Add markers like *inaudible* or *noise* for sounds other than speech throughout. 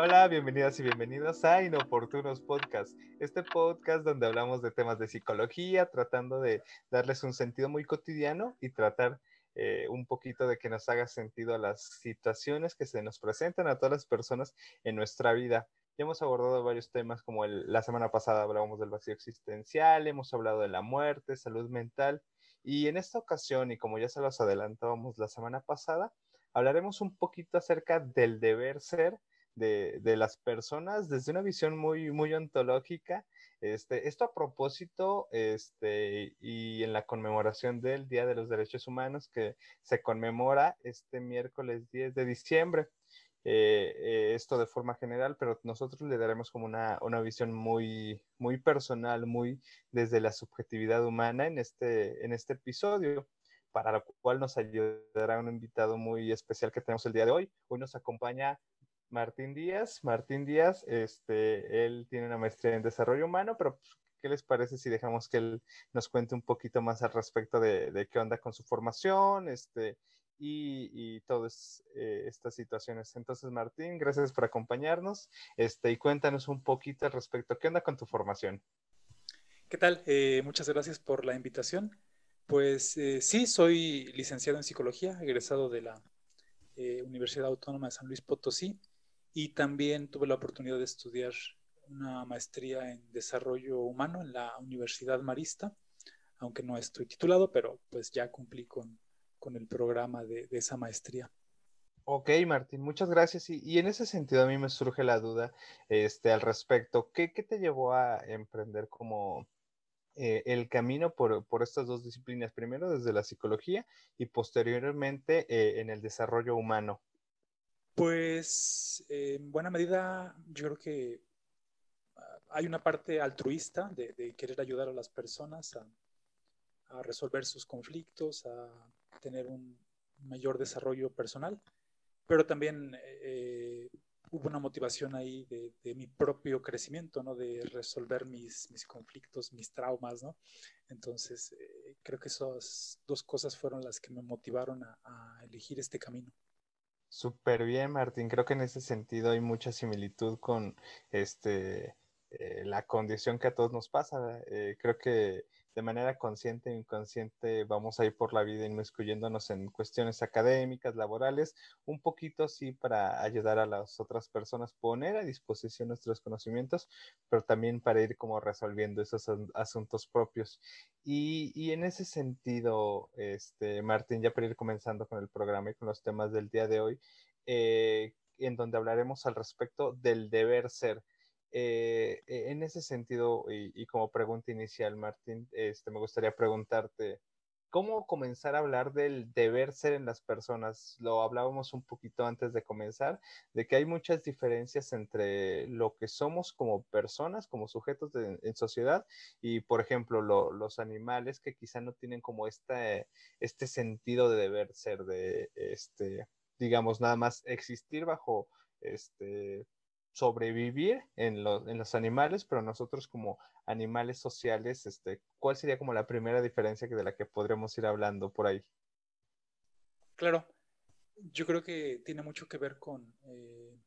Hola, bienvenidas y bienvenidos a Inoportunos Podcast, este podcast donde hablamos de temas de psicología, tratando de darles un sentido muy cotidiano y tratar eh, un poquito de que nos haga sentido a las situaciones que se nos presentan a todas las personas en nuestra vida. Ya hemos abordado varios temas como la semana pasada hablábamos del vacío existencial, hemos hablado de la muerte, salud mental y en esta ocasión, y como ya se los adelantábamos la semana pasada, hablaremos un poquito acerca del deber ser de, las personas desde una visión muy, muy ontológica. Este, esto a propósito, este, y en la conmemoración del Día de los Derechos Humanos que se conmemora este miércoles 10 de diciembre. Eh, eh, esto de forma general, pero nosotros le daremos como una, una, visión muy, muy personal, muy desde la subjetividad humana en este, en este episodio, para lo cual nos ayudará un invitado muy especial que tenemos el día de hoy. Hoy nos acompaña Martín Díaz. Martín Díaz, este, él tiene una maestría en desarrollo humano, pero pues, ¿qué les parece si dejamos que él nos cuente un poquito más al respecto de, qué onda con su formación este, y, todas eh, estas situaciones? Entonces, Martín, gracias por acompañarnos este, y cuéntanos un poquito al respecto. ¿Qué onda con tu formación? ¿Qué tal? Eh, muchas gracias por la invitación. Pues eh, sí, soy licenciado en psicología, egresado de la Universidad Autónoma de San Luis Potosí y también tuve la oportunidad de estudiar una maestría en desarrollo humano en la Universidad Marista, aunque no estoy titulado, pero pues ya cumplí con, con el programa de, esa maestría. Ok, Martín, muchas gracias. Y, en ese sentido a mí me surge la duda este, al respecto. ¿Qué, qué te llevó a emprender como eh, el camino por, por, estas dos disciplinas? Primero desde la psicología y posteriormente eh, en el desarrollo humano. Pues en buena medida yo creo que ah, hay una parte altruista de, querer ayudar a las personas a, resolver sus conflictos, a tener un mayor desarrollo personal, pero también eh, hubo una motivación ahí de, mi propio crecimiento, ¿no? De resolver mis, conflictos, mis traumas, ¿no? Entonces, eh, creo que esas dos cosas fueron las que me motivaron a elegir este camino. Súper bien, Martín. Creo que en ese sentido hay mucha similitud con este, eh, la condición que a todos nos pasa. Eh, creo que de manera consciente e inconsciente vamos a ir por la vida inmiscuyéndonos en cuestiones académicas, laborales, un poquito así para ayudar a las otras personas, poner a disposición nuestros conocimientos, pero también para ir como resolviendo esos asuntos propios. Y, y en ese sentido, este, Martín, ya para ir comenzando con el programa y con los temas del día de hoy, eh, en donde hablaremos al respecto del deber ser. Eh, e, en ese sentido, y, como pregunta inicial, Martín, este, me gustaría preguntarte, ¿cómo comenzar a hablar del deber ser en las personas? Lo hablábamos un poquito antes de comenzar, de que hay muchas diferencias entre lo que somos como personas, como sujetos en sociedad, y por ejemplo, los animales que quizá no tienen como este, este sentido de deber ser, de, este, digamos, nada más existir bajo este, sobrevivir en, los animales, pero nosotros como animales sociales, este, ¿cuál sería como la primera diferencia de la que podríamos ir hablando por ahí? Claro, yo creo que tiene mucho que ver con eh,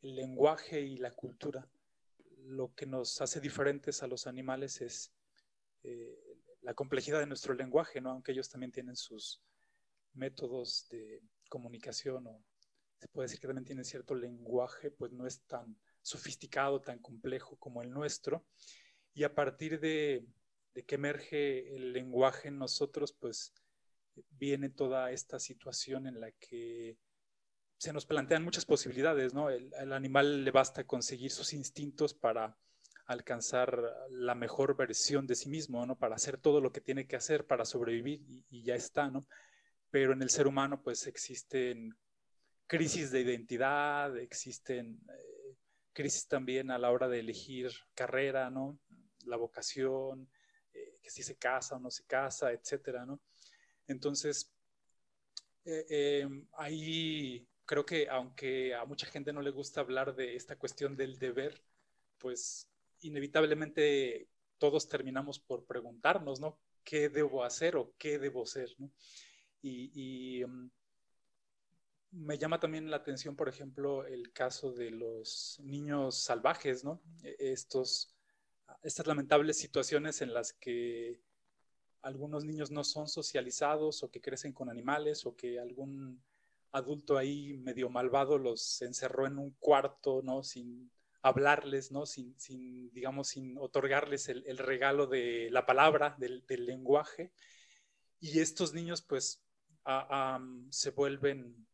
el lenguaje y la cultura. Lo que nos hace diferentes a los animales es eh, la complejidad de nuestro lenguaje, ¿no? aunque ellos también tienen sus métodos de comunicación o se puede decir que también tiene cierto lenguaje, pues no es tan sofisticado, tan complejo como el nuestro. Y a partir de, que emerge el lenguaje en nosotros, pues viene toda esta situación en la que se nos plantean muchas posibilidades, ¿no? El, animal le basta conseguir sus instintos para alcanzar la mejor versión de sí mismo, ¿no? Para hacer todo lo que tiene que hacer para sobrevivir y ya está, ¿no? Pero en el ser humano, pues existen crisis de identidad, existen eh, crisis también a la hora de elegir carrera, ¿no? La vocación, eh, que si se casa o no se casa, etcétera, ¿no? Entonces, eh, em, ahí creo que aunque a mucha gente no le gusta hablar de esta cuestión del deber, pues inevitablemente todos terminamos por preguntarnos, ¿no? ¿Qué debo hacer o qué debo ser? y em, me llama también la atención, por ejemplo, el caso de los niños salvajes, ¿no? E, estos, estas lamentables situaciones en las que algunos niños no son socializados o que crecen con animales o que algún adulto ahí medio malvado los encerró en un cuarto, ¿no? Sin hablarles, ¿no? Sin, sin digamos, sin otorgarles el, regalo de la palabra, del, lenguaje. Y estos niños, pues, se vuelven,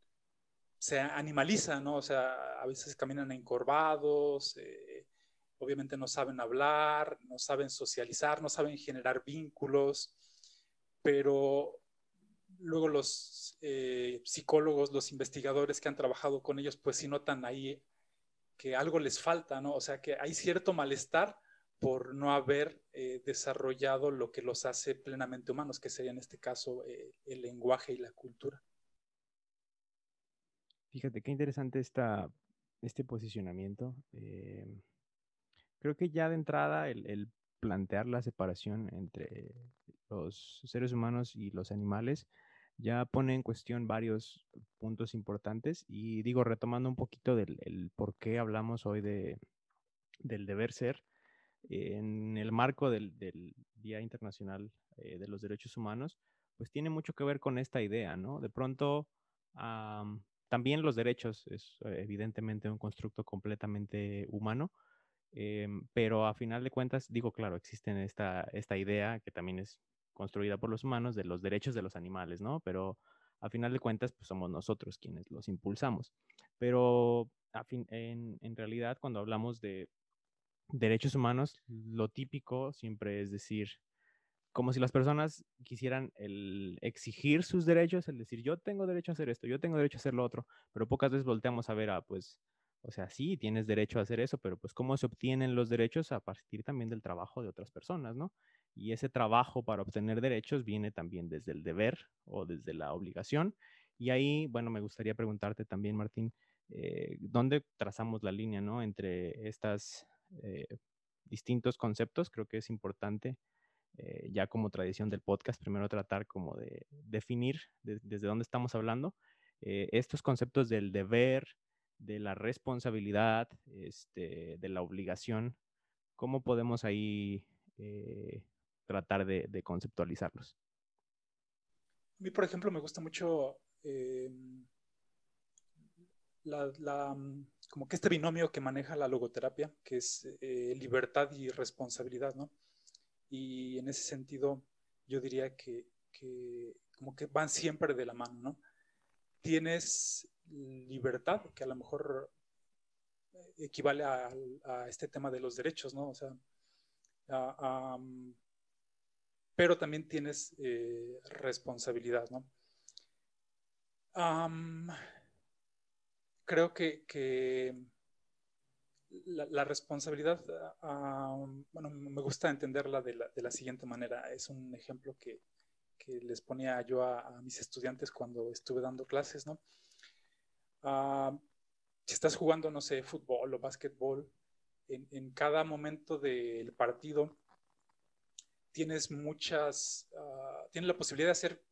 se animalizan, ¿no? O sea, a veces caminan encorvados, eh, obviamente no saben hablar, no saben socializar, no saben generar vínculos, pero luego los eh, psicólogos, los investigadores que han trabajado con ellos, pues sí notan ahí que algo les falta, ¿no? O sea, que hay cierto malestar por no haber eh, desarrollado lo que los hace plenamente humanos, que sería en este caso el lenguaje y la cultura. Fíjate qué interesante está este posicionamiento. creo que ya de entrada el, plantear la separación entre los seres humanos y los animales ya pone en cuestión varios puntos importantes y digo, retomando un poquito del por qué hablamos hoy de, del deber ser, en el marco del, Día Internacional eh, de los Derechos Humanos, pues tiene mucho que ver con esta idea, ¿no? De pronto, también los derechos es evidentemente un constructo completamente humano, em, pero a final de cuentas, digo, claro, existe esta, esta idea que también es construida por los humanos de los derechos de los animales, ¿no? Pero a final de cuentas, pues somos nosotros quienes los impulsamos. Pero en realidad, cuando hablamos de derechos humanos, lo típico siempre es decir, como si las personas quisieran el exigir sus derechos, el decir, yo tengo derecho a hacer esto, yo tengo derecho a hacer lo otro, pero pocas veces volteamos a ver a, pues, o sea, sí, tienes derecho a hacer eso, pero pues cómo se obtienen los derechos a partir también del trabajo de otras personas, ¿no? Y ese trabajo para obtener derechos viene también desde el deber o desde la obligación. Y ahí, bueno, me gustaría preguntarte también, Martín, eh, ¿dónde trazamos la línea, ¿no? Entre estos eh, distintos conceptos. Creo que es importante, eh, ya como tradición del podcast, primero tratar como de definir desde dónde estamos hablando estos conceptos del deber, de la responsabilidad, este, de la obligación. ¿Cómo podemos ahí tratar de, conceptualizarlos. A mí, por ejemplo, me gusta mucho la, mm, como que este binomio que maneja la logoterapia, que es eh, libertad y responsabilidad, ¿no? Y en ese sentido, yo diría que, como que van siempre de la mano, ¿no? Tienes libertad, que a lo mejor equivale a, este tema de los derechos, ¿no? O sea, mm, pero también tienes eh, responsabilidad, ¿no? creo que, la, responsabilidad, bueno, me gusta entenderla de la, siguiente manera. Es un ejemplo que, les ponía yo a, mis estudiantes cuando estuve dando clases, ¿no? si estás jugando, no sé, fútbol o básquetbol, en cada momento del partido tienes muchas, uh, tienes la posibilidad de hacer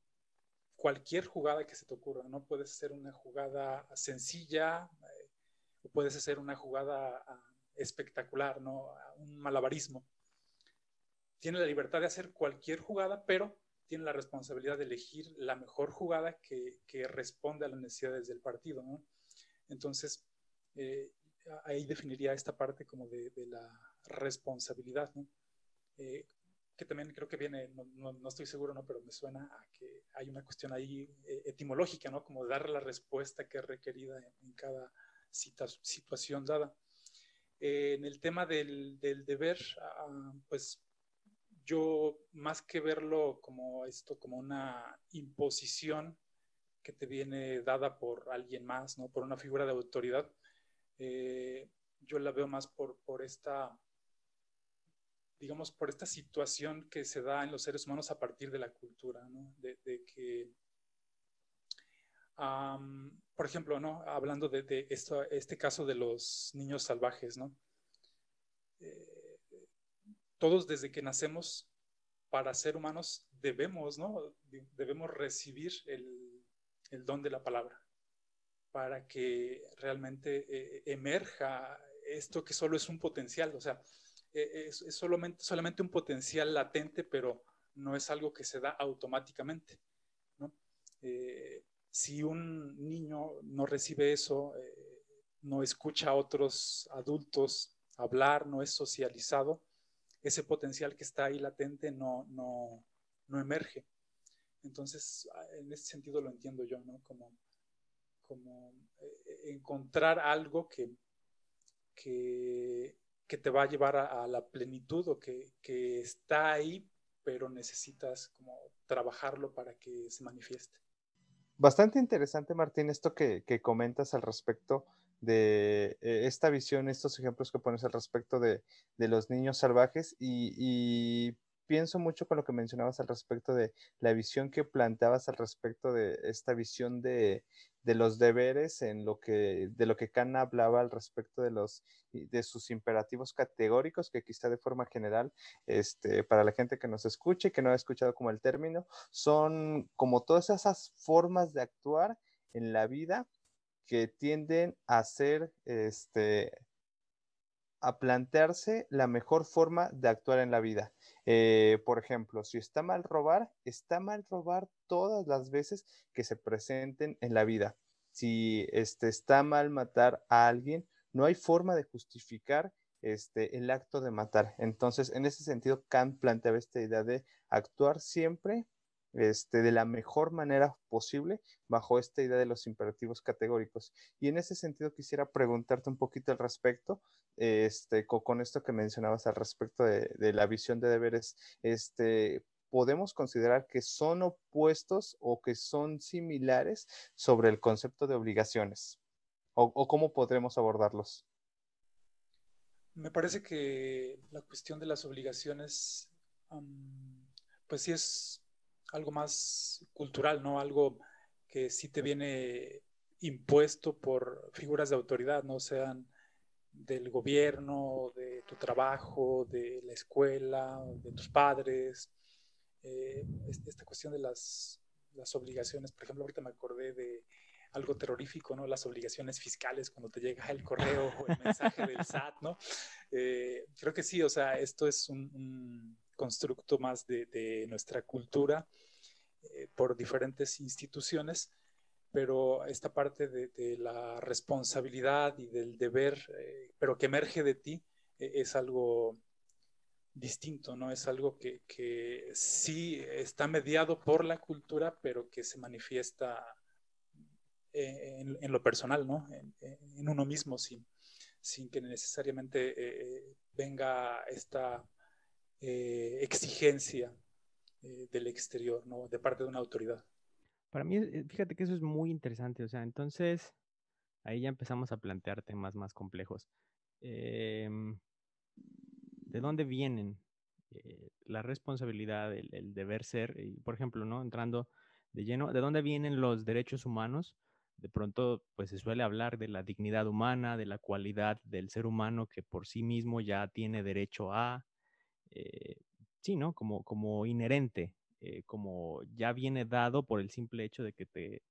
cualquier jugada que se te ocurra, ¿no? Puedes hacer una jugada sencilla puedes hacer una jugada ah, espectacular, ¿no? Un malabarismo. Tiene la libertad de hacer cualquier jugada, pero tiene la responsabilidad de elegir la mejor jugada que, que responde a las necesidades del partido, ¿no? Entonces, eh, ahí definiría esta parte como de, la responsabilidad. Eh, que también creo que viene, no, no, estoy seguro, ¿no? pero me suena a que hay una cuestión ahí eh, etimológica, ¿no? como dar la respuesta que es requerida en, cada situación dada. Eh, en el tema del, deber, ah, pues yo más que verlo como esto, como una imposición que te viene dada por alguien más, ¿no? por una figura de autoridad, eh, yo la veo más por, por esta digamos, por esta situación que se da en los seres humanos a partir de la cultura, ¿no? De, que, por ejemplo, ¿no? Hablando de, esto, este caso de los niños salvajes, ¿no? Eh, todos desde que nacemos para ser humanos debemos, ¿no? Debemos recibir el, don de la palabra. para que realmente eh, emerja esto que solo es un potencial, o sea, e, es, solamente, un potencial latente, pero no es algo que se da automáticamente. Eh, si un niño no recibe eso, eh, no escucha a otros adultos hablar, no es socializado, ese potencial que está ahí latente no, no, no emerge. Entonces, en ese sentido lo entiendo yo, ¿no? Como, como eh, encontrar algo que, que, te va a llevar a, la plenitud o que, que, está ahí, pero necesitas como trabajarlo para que se manifieste. Bastante interesante, Martín, esto que, comentas al respecto de eh, esta visión, estos ejemplos que pones al respecto de, los niños salvajes y, pienso mucho con lo que mencionabas al respecto de la visión que planteabas al respecto de esta visión de, de los deberes en lo que, de lo que Kant hablaba al respecto de los, de sus imperativos categóricos, que quizá de forma general, este, para la gente que nos escuche y que no ha escuchado como el término, son como todas esas formas de actuar en la vida que tienden a ser, este, a plantearse la mejor forma de actuar en la vida. Eh, por ejemplo, si está mal robar, está mal robar todas las veces que se presenten en la vida. Si este, está mal matar a alguien, no hay forma de justificar este, el acto de matar. Entonces, en ese sentido, Kant planteaba esta idea de actuar siempre este, de la mejor manera posible bajo esta idea de los imperativos categóricos. Y en ese sentido quisiera preguntarte un poquito al respecto, este, con, esto que mencionabas al respecto de, la visión de deberes, este, podemos considerar que son opuestos o que son similares sobre el concepto de obligaciones? ¿O, cómo podremos abordarlos? Me parece que la cuestión de las obligaciones, pues sí es algo más cultural, ¿no? Algo que sí te viene impuesto por figuras de autoridad, no sean del gobierno, de tu trabajo, de la escuela, de tus padres. Eh, esta cuestión de las, las, obligaciones, por ejemplo, ahorita me acordé de algo terrorífico, ¿no? Las obligaciones fiscales cuando te llega el correo o el mensaje del *laughs* SAT, ¿no? Eh, creo que sí, o sea, esto es un constructo más de, nuestra cultura eh, por diferentes instituciones, pero esta parte de, la responsabilidad y del deber, eh, pero que emerge de ti, e, es algo distinto, ¿no? Es algo que, sí está mediado por la cultura, pero que se manifiesta en, lo personal, ¿no? En, uno mismo, sin, que necesariamente eh, venga esta eh, exigencia eh, del exterior, ¿no? De parte de una autoridad. Para mí, eh, fíjate que eso es muy interesante, o sea, entonces ahí ya empezamos a plantear temas más complejos. Em, ¿De dónde vienen la responsabilidad, el, deber ser? Por ejemplo, ¿no? Entrando de lleno, ¿de dónde vienen los derechos humanos? De pronto, pues se suele hablar de la dignidad humana, de la cualidad del ser humano que por sí mismo ya tiene derecho a, eh, sí, ¿no? Como, como inherente, eh, como ya viene dado por el simple hecho de que te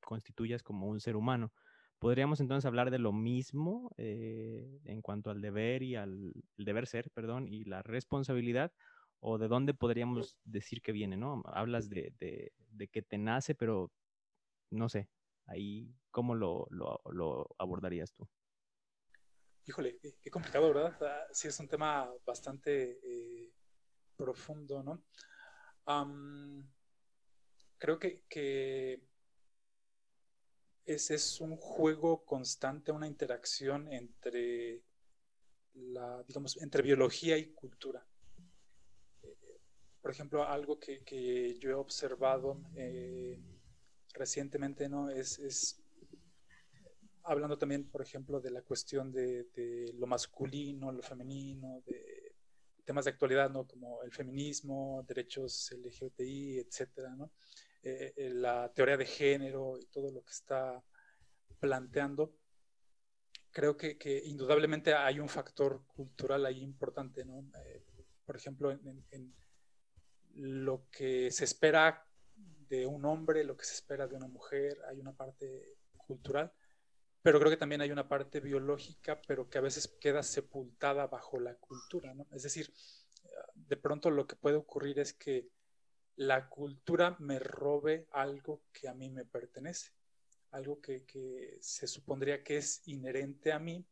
constituyas como un ser humano. Podríamos entonces hablar de lo mismo eh, en cuanto al deber y al deber ser, perdón, y la responsabilidad, o de dónde podríamos decir que viene, ¿no? Hablas de, de, que te nace, pero no sé, ahí, ¿cómo lo, lo, lo abordarías tú? Híjole, qué complicado, ¿verdad? Ah, sí, es un tema bastante eh, profundo, ¿no? creo que, ese es un juego constante, una interacción entre la, digamos, entre biología y cultura. Por ejemplo, algo que, yo he observado eh, recientemente, ¿no? Es hablando también, por ejemplo, de la cuestión de, lo masculino, lo femenino, de temas de actualidad, ¿no? Como el feminismo, derechos LGBTI, etcétera, ¿no? Eh, eh, la teoría de género y todo lo que está planteando. Creo que, indudablemente hay un factor cultural ahí importante, ¿no? Eh, por ejemplo, en lo que se espera de un hombre, lo que se espera de una mujer, hay una parte cultural pero creo que también hay una parte biológica, pero que a veces queda sepultada bajo la cultura, ¿no? Es decir, de pronto lo que puede ocurrir es que la cultura me robe algo que a mí me pertenece, algo que, se supondría que es inherente a mí,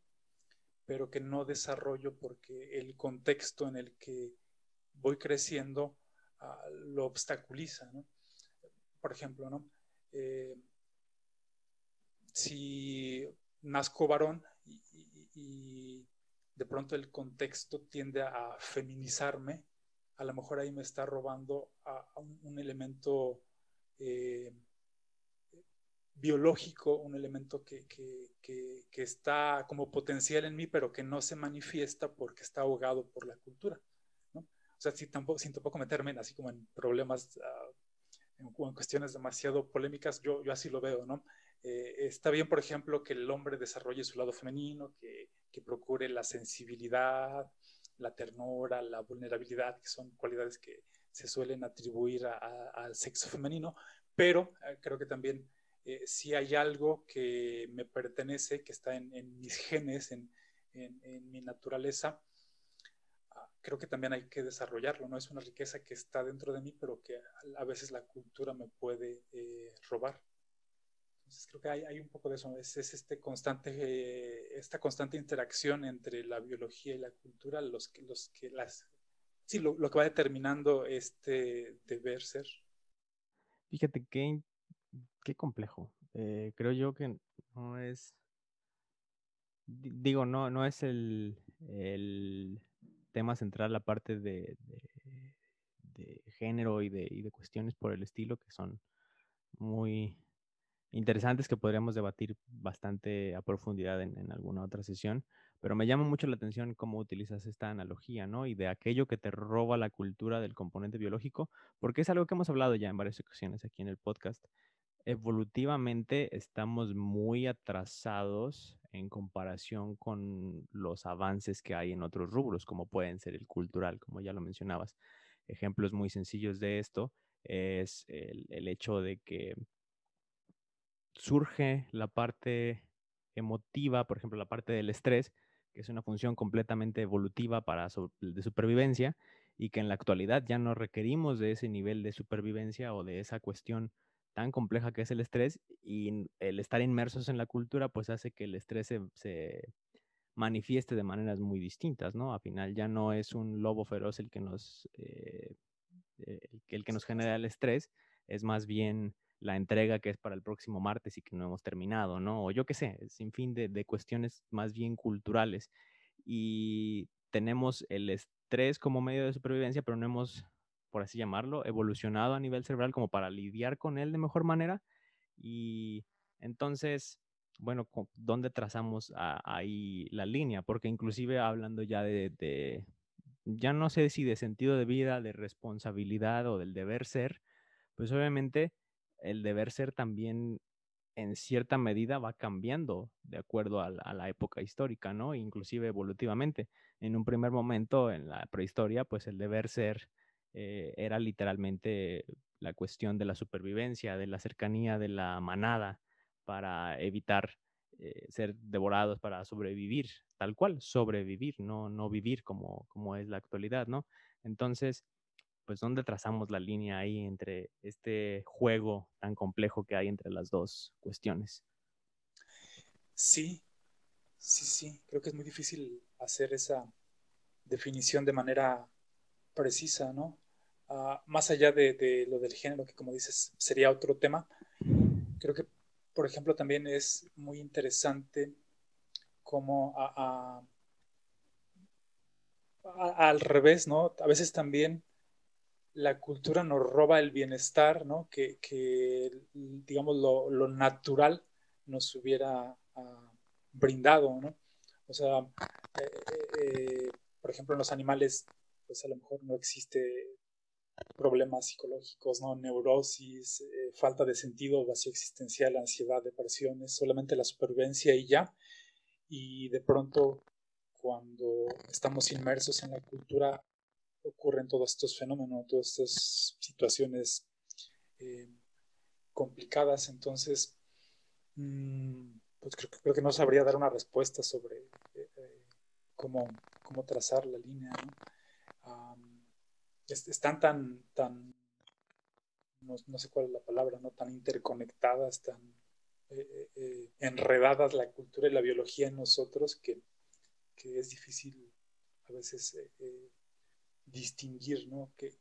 pero que no desarrollo porque el contexto en el que voy creciendo ah, lo obstaculiza. ¿no? Por ejemplo, ¿no? Eh, si nazco varón y, de pronto el contexto tiende a feminizarme, a lo mejor ahí me está robando un, elemento eh, biológico, un elemento que, está como potencial en mí, pero que no se manifiesta porque está ahogado por la cultura. ¿no? O sea, sin tampoco, sin tampoco meterme en, así como en problemas, uh, en, en, cuestiones demasiado polémicas, yo, yo así lo veo, ¿no? Eh, está bien, por ejemplo, que el hombre desarrolle su lado femenino, que, procure la sensibilidad, la ternura, la vulnerabilidad, que son cualidades que se suelen atribuir al sexo femenino, pero eh, creo que también eh, si hay algo que me pertenece, que está en, mis genes, en, mi naturaleza, ah, creo que también hay que desarrollarlo, ¿no? Es una riqueza que está dentro de mí, pero que a, veces la cultura me puede robar. Entonces creo que hay, un poco de eso, es, este constante, eh, esta constante interacción entre la biología y la cultura, los que, los que las, sí, lo, que va determinando este deber ser. Fíjate qué, qué complejo. Eh, creo yo que no es, digo, no, no es el, tema central la parte de, de, género y de, y de cuestiones por el estilo que son muy interesantes que podríamos debatir bastante a profundidad en, alguna otra sesión, pero me llama mucho la atención cómo utilizas esta analogía, ¿no? Y de aquello que te roba la cultura del componente biológico, porque es algo que hemos hablado ya en varias ocasiones aquí en el podcast. Evolutivamente estamos muy atrasados en comparación con los avances que hay en otros rubros, como pueden ser el cultural, como ya lo mencionabas. Ejemplos muy sencillos de esto es el, hecho de que surge la parte emotiva, por ejemplo, la parte del estrés, que es una función completamente evolutiva para de supervivencia y que en la actualidad ya no requerimos de ese nivel de supervivencia o de esa cuestión tan compleja que es el estrés y el estar inmersos en la cultura pues hace que el estrés se, manifieste de maneras muy distintas, ¿no? Al final ya no es un lobo feroz el que nos, eh, eh, el que nos genera el estrés, es más bien la entrega que es para el próximo martes y que no hemos terminado, ¿no? O yo qué sé, sin fin de, cuestiones más bien culturales. Y tenemos el estrés como medio de supervivencia, pero no hemos, por así llamarlo, evolucionado a nivel cerebral como para lidiar con él de mejor manera. Y entonces, bueno, ¿dónde trazamos ahí la línea? Porque inclusive hablando ya de, de, ya no sé si de sentido de vida, de responsabilidad o del deber ser, pues obviamente el deber ser también en cierta medida va cambiando de acuerdo a la, época histórica, ¿no? Inclusive evolutivamente. En un primer momento, en la prehistoria, pues el deber ser eh, era literalmente la cuestión de la supervivencia, de la cercanía de la manada para evitar eh, ser devorados, para sobrevivir, tal cual, sobrevivir, no, no vivir como, como es la actualidad, ¿no? Entonces, pues dónde trazamos la línea ahí entre este juego tan complejo que hay entre las dos cuestiones. Sí, sí, sí, creo que es muy difícil hacer esa definición de manera precisa, ¿no? Ah, más allá de, lo del género, que como dices sería otro tema, creo que, por ejemplo, también es muy interesante cómo al revés, ¿no? A veces también la cultura nos roba el bienestar, ¿no? Que, digamos, lo, natural nos hubiera ah, brindado, ¿no? O sea, eh, eh, por ejemplo, en los animales, pues a lo mejor no existe problemas psicológicos, ¿no? Neurosis, eh, falta de sentido, vacío existencial, ansiedad, depresiones, solamente la supervivencia y ya. Y de pronto, cuando estamos inmersos en la cultura, ocurren todos estos fenómenos, todas estas situaciones eh, complicadas. Entonces, mm, pues creo, que no sabría dar una respuesta sobre eh, eh, cómo, cómo, trazar la línea. están tan, tan no, sé cuál es la palabra, ¿no? tan interconectadas, tan enredadas la cultura y la biología en nosotros que es difícil a veces distinguir ¿no? que,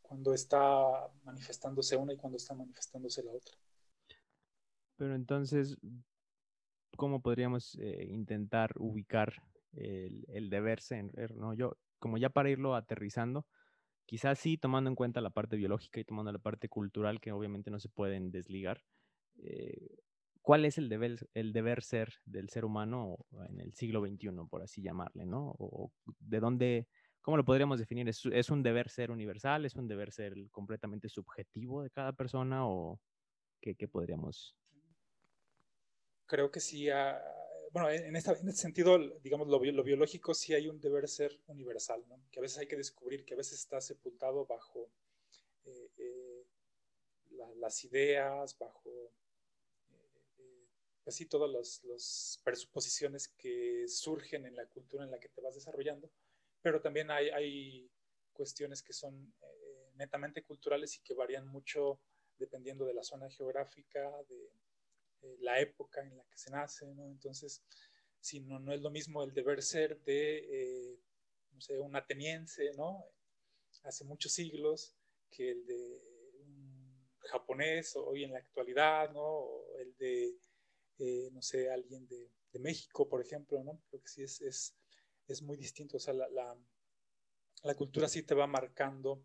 cuando está manifestándose una y cuando está manifestándose la otra. Pero entonces, ¿cómo podríamos eh, intentar ubicar el, deber ser? ¿no? Yo, como ya para irlo aterrizando, quizás sí tomando en cuenta la parte biológica y tomando la parte cultural, que obviamente no se pueden desligar. Eh, ¿Cuál es el deber, el deber ser del ser humano en el siglo XXI, por así llamarle, ¿no? O de dónde, ¿cómo lo podríamos definir? ¿Es, ¿Es, un deber ser universal? ¿Es un deber ser completamente subjetivo de cada persona? ¿O qué, podríamos creo que sí, bueno, en, este sentido, digamos, lo, biológico sí hay un deber ser universal, ¿no? que a veces hay que descubrir, que a veces está sepultado bajo eh, eh, las ideas, bajo, eh, así todas las, presuposiciones que surgen en la cultura en la que te vas desarrollando, pero también hay, hay cuestiones que son netamente culturales y que varían mucho dependiendo de la zona geográfica, de eh, la época en la que se nace, ¿no? Entonces, si no, no es lo mismo el deber ser de, eh, no sé, un ateniense, ¿no? Hace muchos siglos, que el de un japonés hoy en la actualidad, ¿no? O el de, eh, no sé, alguien de, de, México, por ejemplo, ¿no? Creo que sí es, es, es muy distinto, o sea, la, la, cultura sí te va marcando,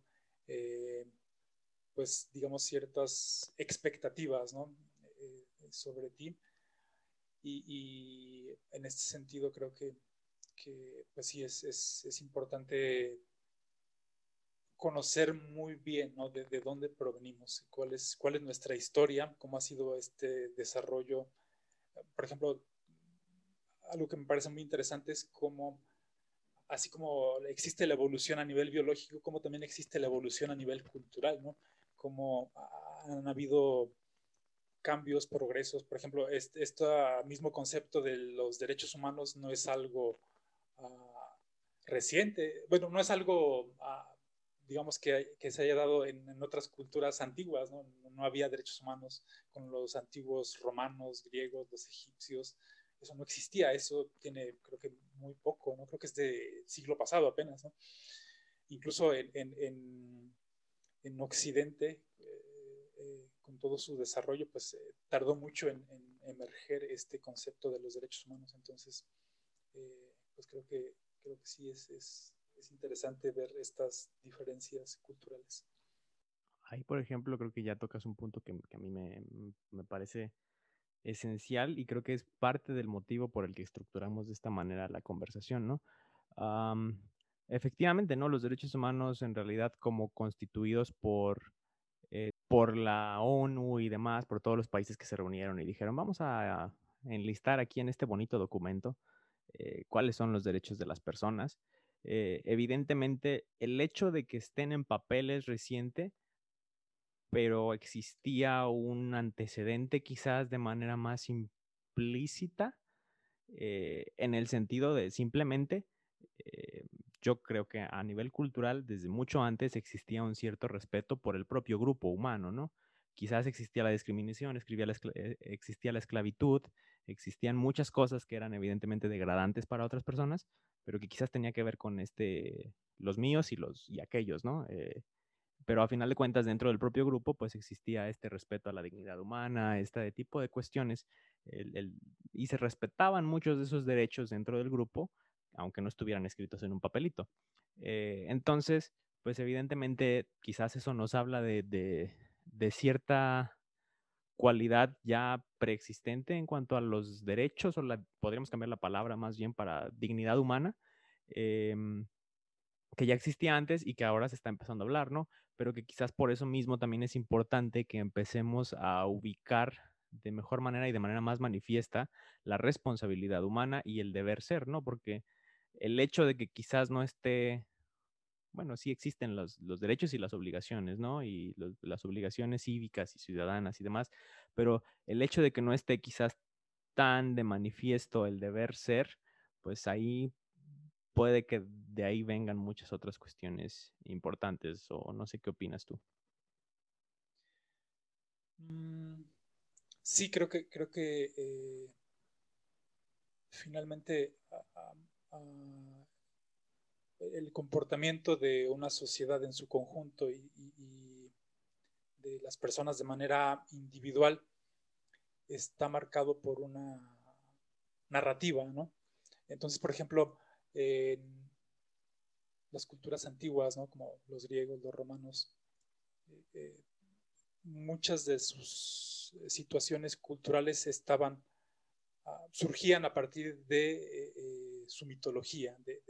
pues, digamos, ciertas expectativas, ¿no? sobre ti. Y, en este sentido creo que, pues sí, es, es, importante conocer muy bien ¿no? de, dónde provenimos, cuál es, cuál es nuestra historia, cómo ha sido este desarrollo. Por ejemplo, algo que me parece muy interesante es cómo, así como existe la evolución a nivel biológico, como también existe la evolución a nivel cultural, ¿no? Como han habido cambios, progresos. Por ejemplo, este, mismo concepto de los derechos humanos no es algo ah, reciente, bueno, no es algo, ah, digamos, que, que, se haya dado en, otras culturas antiguas, ¿no? ¿no? había derechos humanos con los antiguos romanos, griegos, los egipcios. Eso no existía, eso tiene, creo que muy poco, ¿no? Creo que es de siglo pasado apenas, ¿no? Incluso en, en, en Occidente, con todo su desarrollo, pues eh, tardó mucho en, emerger este concepto de los derechos humanos. Entonces, eh, pues creo que, creo que sí es, es, es, interesante ver estas diferencias culturales. Ahí, por ejemplo, creo que ya tocas un punto que, que a mí me, me, parece esencial y creo que es parte del motivo por el que estructuramos de esta manera la conversación, ¿no? efectivamente, ¿no? Los derechos humanos en realidad como constituidos por eh, por la ONU y demás, por todos los países que se reunieron y dijeron, vamos a enlistar aquí en este bonito documento eh, cuáles son los derechos de las personas. Eh, evidentemente, el hecho de que estén en papel es reciente, pero existía un antecedente quizás de manera más implícita, en el sentido de simplemente yo creo que a nivel cultural, desde mucho antes existía un cierto respeto por el propio grupo humano, ¿no? Quizás existía la discriminación, eh, existía la esclavitud, existían muchas cosas que eran evidentemente degradantes para otras personas, pero que quizás tenía que ver con este, los míos y los y aquellos, ¿no? Eh, pero a final de cuentas dentro del propio grupo pues existía este respeto a la dignidad humana, este tipo de cuestiones, y se respetaban muchos de esos derechos dentro del grupo, aunque no estuvieran escritos en un papelito. Eh, entonces, pues evidentemente quizás eso nos habla de, cierta cualidad ya preexistente en cuanto a los derechos, o la, podríamos cambiar la palabra más bien para dignidad humana, em, que ya existía antes y que ahora se está empezando a hablar, ¿no? Pero que quizás por eso mismo también es importante que empecemos a ubicar de mejor manera y de manera más manifiesta la responsabilidad humana y el deber ser, ¿no? Porque el hecho de que quizás no esté, bueno, sí existen los, derechos y las obligaciones, ¿no? Y las obligaciones cívicas y ciudadanas y demás, pero el hecho de que no esté quizás tan de manifiesto el deber ser, pues ahí puede que de ahí vengan muchas otras cuestiones importantes o no sé qué opinas tú. Mm, sí, creo que, creo que eh, finalmente el comportamiento de una sociedad en su conjunto y, de las personas de manera individual está marcado por una narrativa, ¿no? Entonces, por ejemplo, en las culturas antiguas, ¿no? Como los griegos, los romanos, eh, eh, muchas de sus situaciones culturales estaban, ah, surgían a partir de eh, su mitología, de,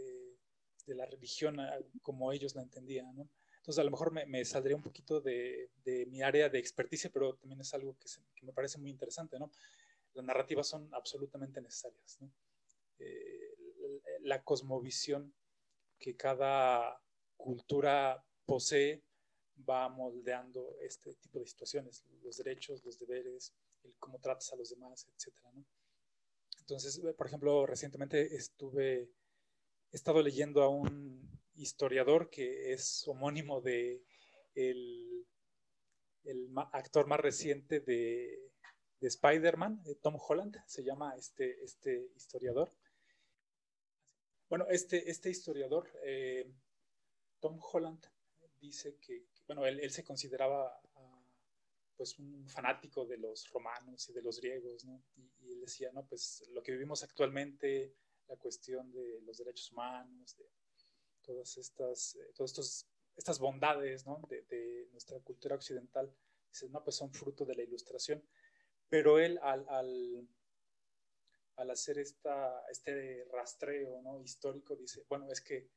la religión como ellos la entendían, ¿no? Entonces, a lo mejor me, saldría un poquito de, mi área de experticia, pero también es algo que, me parece muy interesante, ¿no? Las narrativas son absolutamente necesarias, ¿no? Eh, la cosmovisión que cada cultura posee va moldeando este tipo de situaciones, los derechos, los deberes, el cómo tratas a los demás, ¿no? Entonces, por ejemplo, recientemente estuve, estado leyendo a un historiador que es homónimo de el, actor más reciente de, de Spider-Man, Tom Holland, se llama este, este historiador. Bueno, este, este historiador, eh, Tom Holland, dice que, bueno, él, se consideraba ah, pues un fanático de los romanos y de los griegos, ¿no? Y, él decía, no, pues lo que vivimos actualmente, la cuestión de los derechos humanos, de todas estas, eh, estos, estas bondades de, nuestra cultura occidental, no, pues son fruto de la ilustración. Pero él al, al hacer este rastreo ¿no? histórico dice, bueno, es que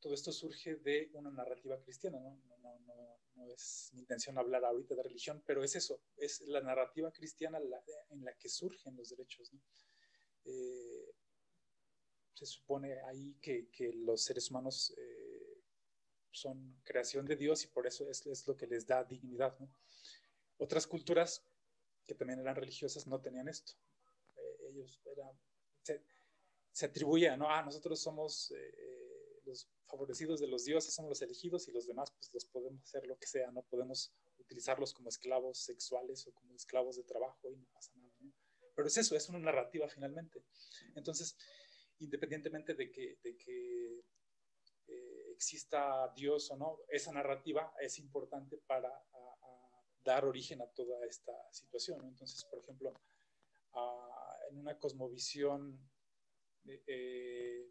todo esto surge de una narrativa cristiana, ¿no? No, no, no es mi intención hablar ahorita de religión, pero es eso, es la narrativa cristiana en la que surgen los derechos. Eh, se supone ahí que, que los seres humanos eh, son creación de Dios y por eso es, es lo que les da dignidad. Otras culturas que también eran religiosas no tenían esto. Eh, ellos eran, se, se, atribuían, ¿no? Ah, nosotros somos eh, los favorecidos de los dioses, somos los elegidos y los demás pues los podemos hacer lo que sea, no podemos utilizarlos como esclavos sexuales o como esclavos de trabajo y no pasa nada. ¿no? Pero es eso, es una narrativa finalmente. Entonces, independientemente de que, de que eh, exista Dios o no, esa narrativa es importante para dar origen a toda esta situación. Entonces, por ejemplo, en una cosmovisión eh,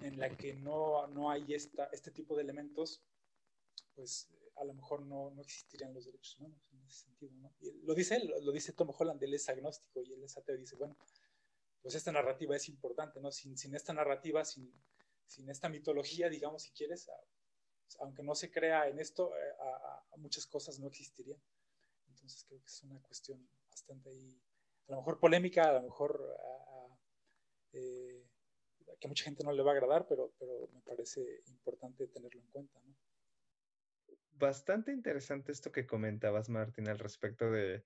en la que no, no hay esta, este tipo de elementos, pues a lo mejor no, no, existirían los derechos humanos en ese sentido. ¿no? Lo dice él, lo dice Tom Holland, él es agnóstico y él es ateo y dice, bueno, pues esta narrativa es importante, ¿no? Sin, sin esta narrativa, sin, sin, esta mitología, digamos, si quieres, aunque no se crea en esto, eh, a, muchas cosas no existirían. Entonces creo que es una cuestión bastante ahí, a lo mejor polémica, a lo mejor eh, que a mucha gente no le va a agradar, pero, pero me parece importante tenerlo en cuenta, bastante interesante esto que comentabas, Martín, al respecto de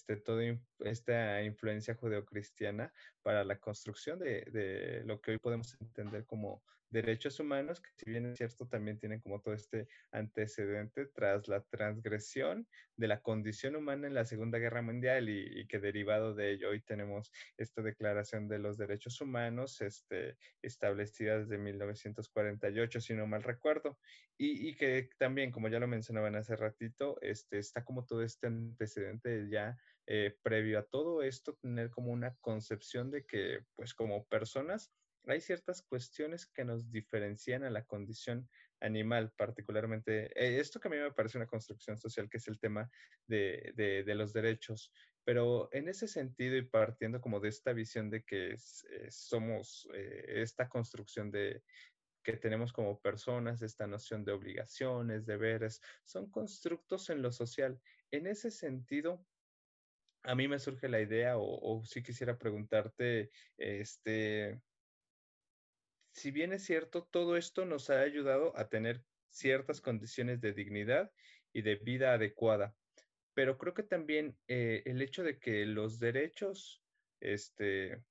este, toda esta influencia judeocristiana para la construcción de, de, lo que hoy podemos entender como derechos humanos, que si bien es cierto, también tienen como todo este antecedente tras la transgresión de la condición humana en la Segunda Guerra Mundial y, que derivado de ello hoy tenemos esta Declaración de los Derechos Humanos este, establecida desde 1948, si no mal recuerdo, y, y, que también, como ya lo mencionaban hace ratito, este, está como todo este antecedente ya eh, previo a todo esto, tener como una concepción de que, pues como personas, hay ciertas cuestiones que nos diferencian a la condición animal, particularmente eh, esto que a mí me parece una construcción social, que es el tema de, de, los derechos. Pero en ese sentido y partiendo como de esta visión de que eh, somos eh, esta construcción de que tenemos como personas, esta noción de obligaciones, deberes, son constructos en lo social. En ese sentido, a mí me surge la idea, o, o si quisiera preguntarte, este, si bien es cierto, todo esto nos ha ayudado a tener ciertas condiciones de dignidad y de vida adecuada, pero creo que también eh, el hecho de que los derechos este,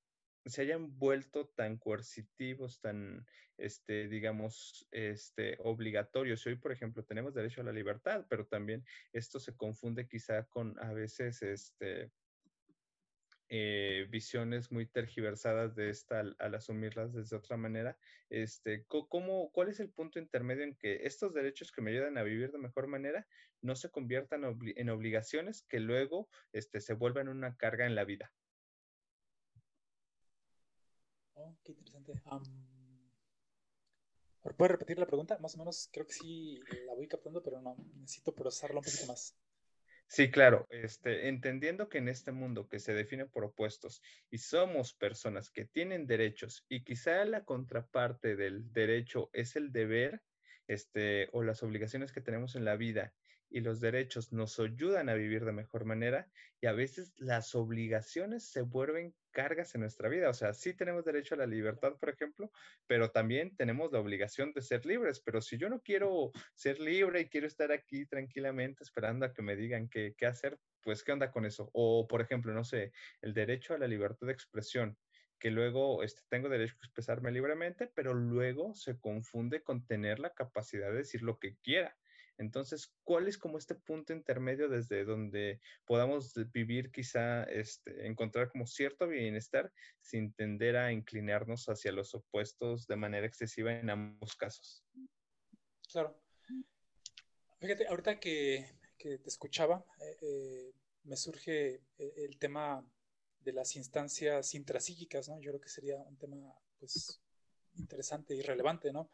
se hayan vuelto tan coercitivos, tan, este, digamos, este, obligatorios. Hoy, por ejemplo, tenemos derecho a la libertad, pero también esto se confunde quizá con a veces, este, eh, visiones muy tergiversadas de esta al, asumirlas desde otra manera. Este, ¿cómo, ¿Cuál es el punto intermedio en que estos derechos que me ayudan a vivir de mejor manera no se conviertan en obligaciones que luego este, se vuelvan una carga en la vida? Oh, qué interesante. ¿Puedes repetir la pregunta? Más o menos creo que sí la voy captando, pero no, necesito procesarla un poquito más. Sí, claro, este, entendiendo que en este mundo que se define por opuestos y somos personas que tienen derechos y quizá la contraparte del derecho es el deber, este, o las obligaciones que tenemos en la vida y los derechos nos ayudan a vivir de mejor manera y a veces las obligaciones se vuelven cargas en nuestra vida. O sea, sí tenemos derecho a la libertad, por ejemplo, pero también tenemos la obligación de ser libres. Pero si yo no quiero ser libre y quiero estar aquí tranquilamente esperando a que me digan qué, qué hacer, pues ¿qué onda con eso? O, por ejemplo, no sé, el derecho a la libertad de expresión que luego este, tengo derecho a expresarme libremente, pero luego se confunde con tener la capacidad de decir lo que quiera. Entonces, ¿cuál es como este punto intermedio desde donde podamos vivir quizá, este, encontrar como cierto bienestar sin tender a inclinarnos hacia los opuestos de manera excesiva en ambos casos? Claro. Fíjate, ahorita que, te escuchaba, eh, eh, me surge eh, el tema de las instancias intrapsíquicas, ¿no? Yo creo que sería un tema, pues, interesante y relevante, ¿no?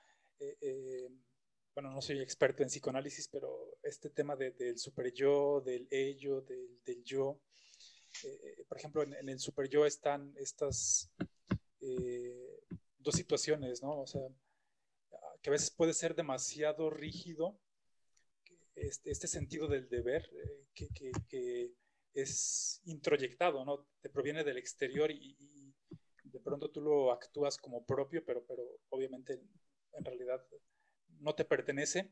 Bueno, no soy experto en psicoanálisis, pero este tema del super yo, del ello, del, yo, eh, por ejemplo, en, el super yo están estas eh, dos situaciones, ¿no? O sea, que a veces puede ser demasiado rígido este, este sentido del deber eh, que, es introyectado, ¿no? Te proviene del exterior y, y, de pronto tú lo actúas como propio, pero, pero obviamente en realidad no te pertenece,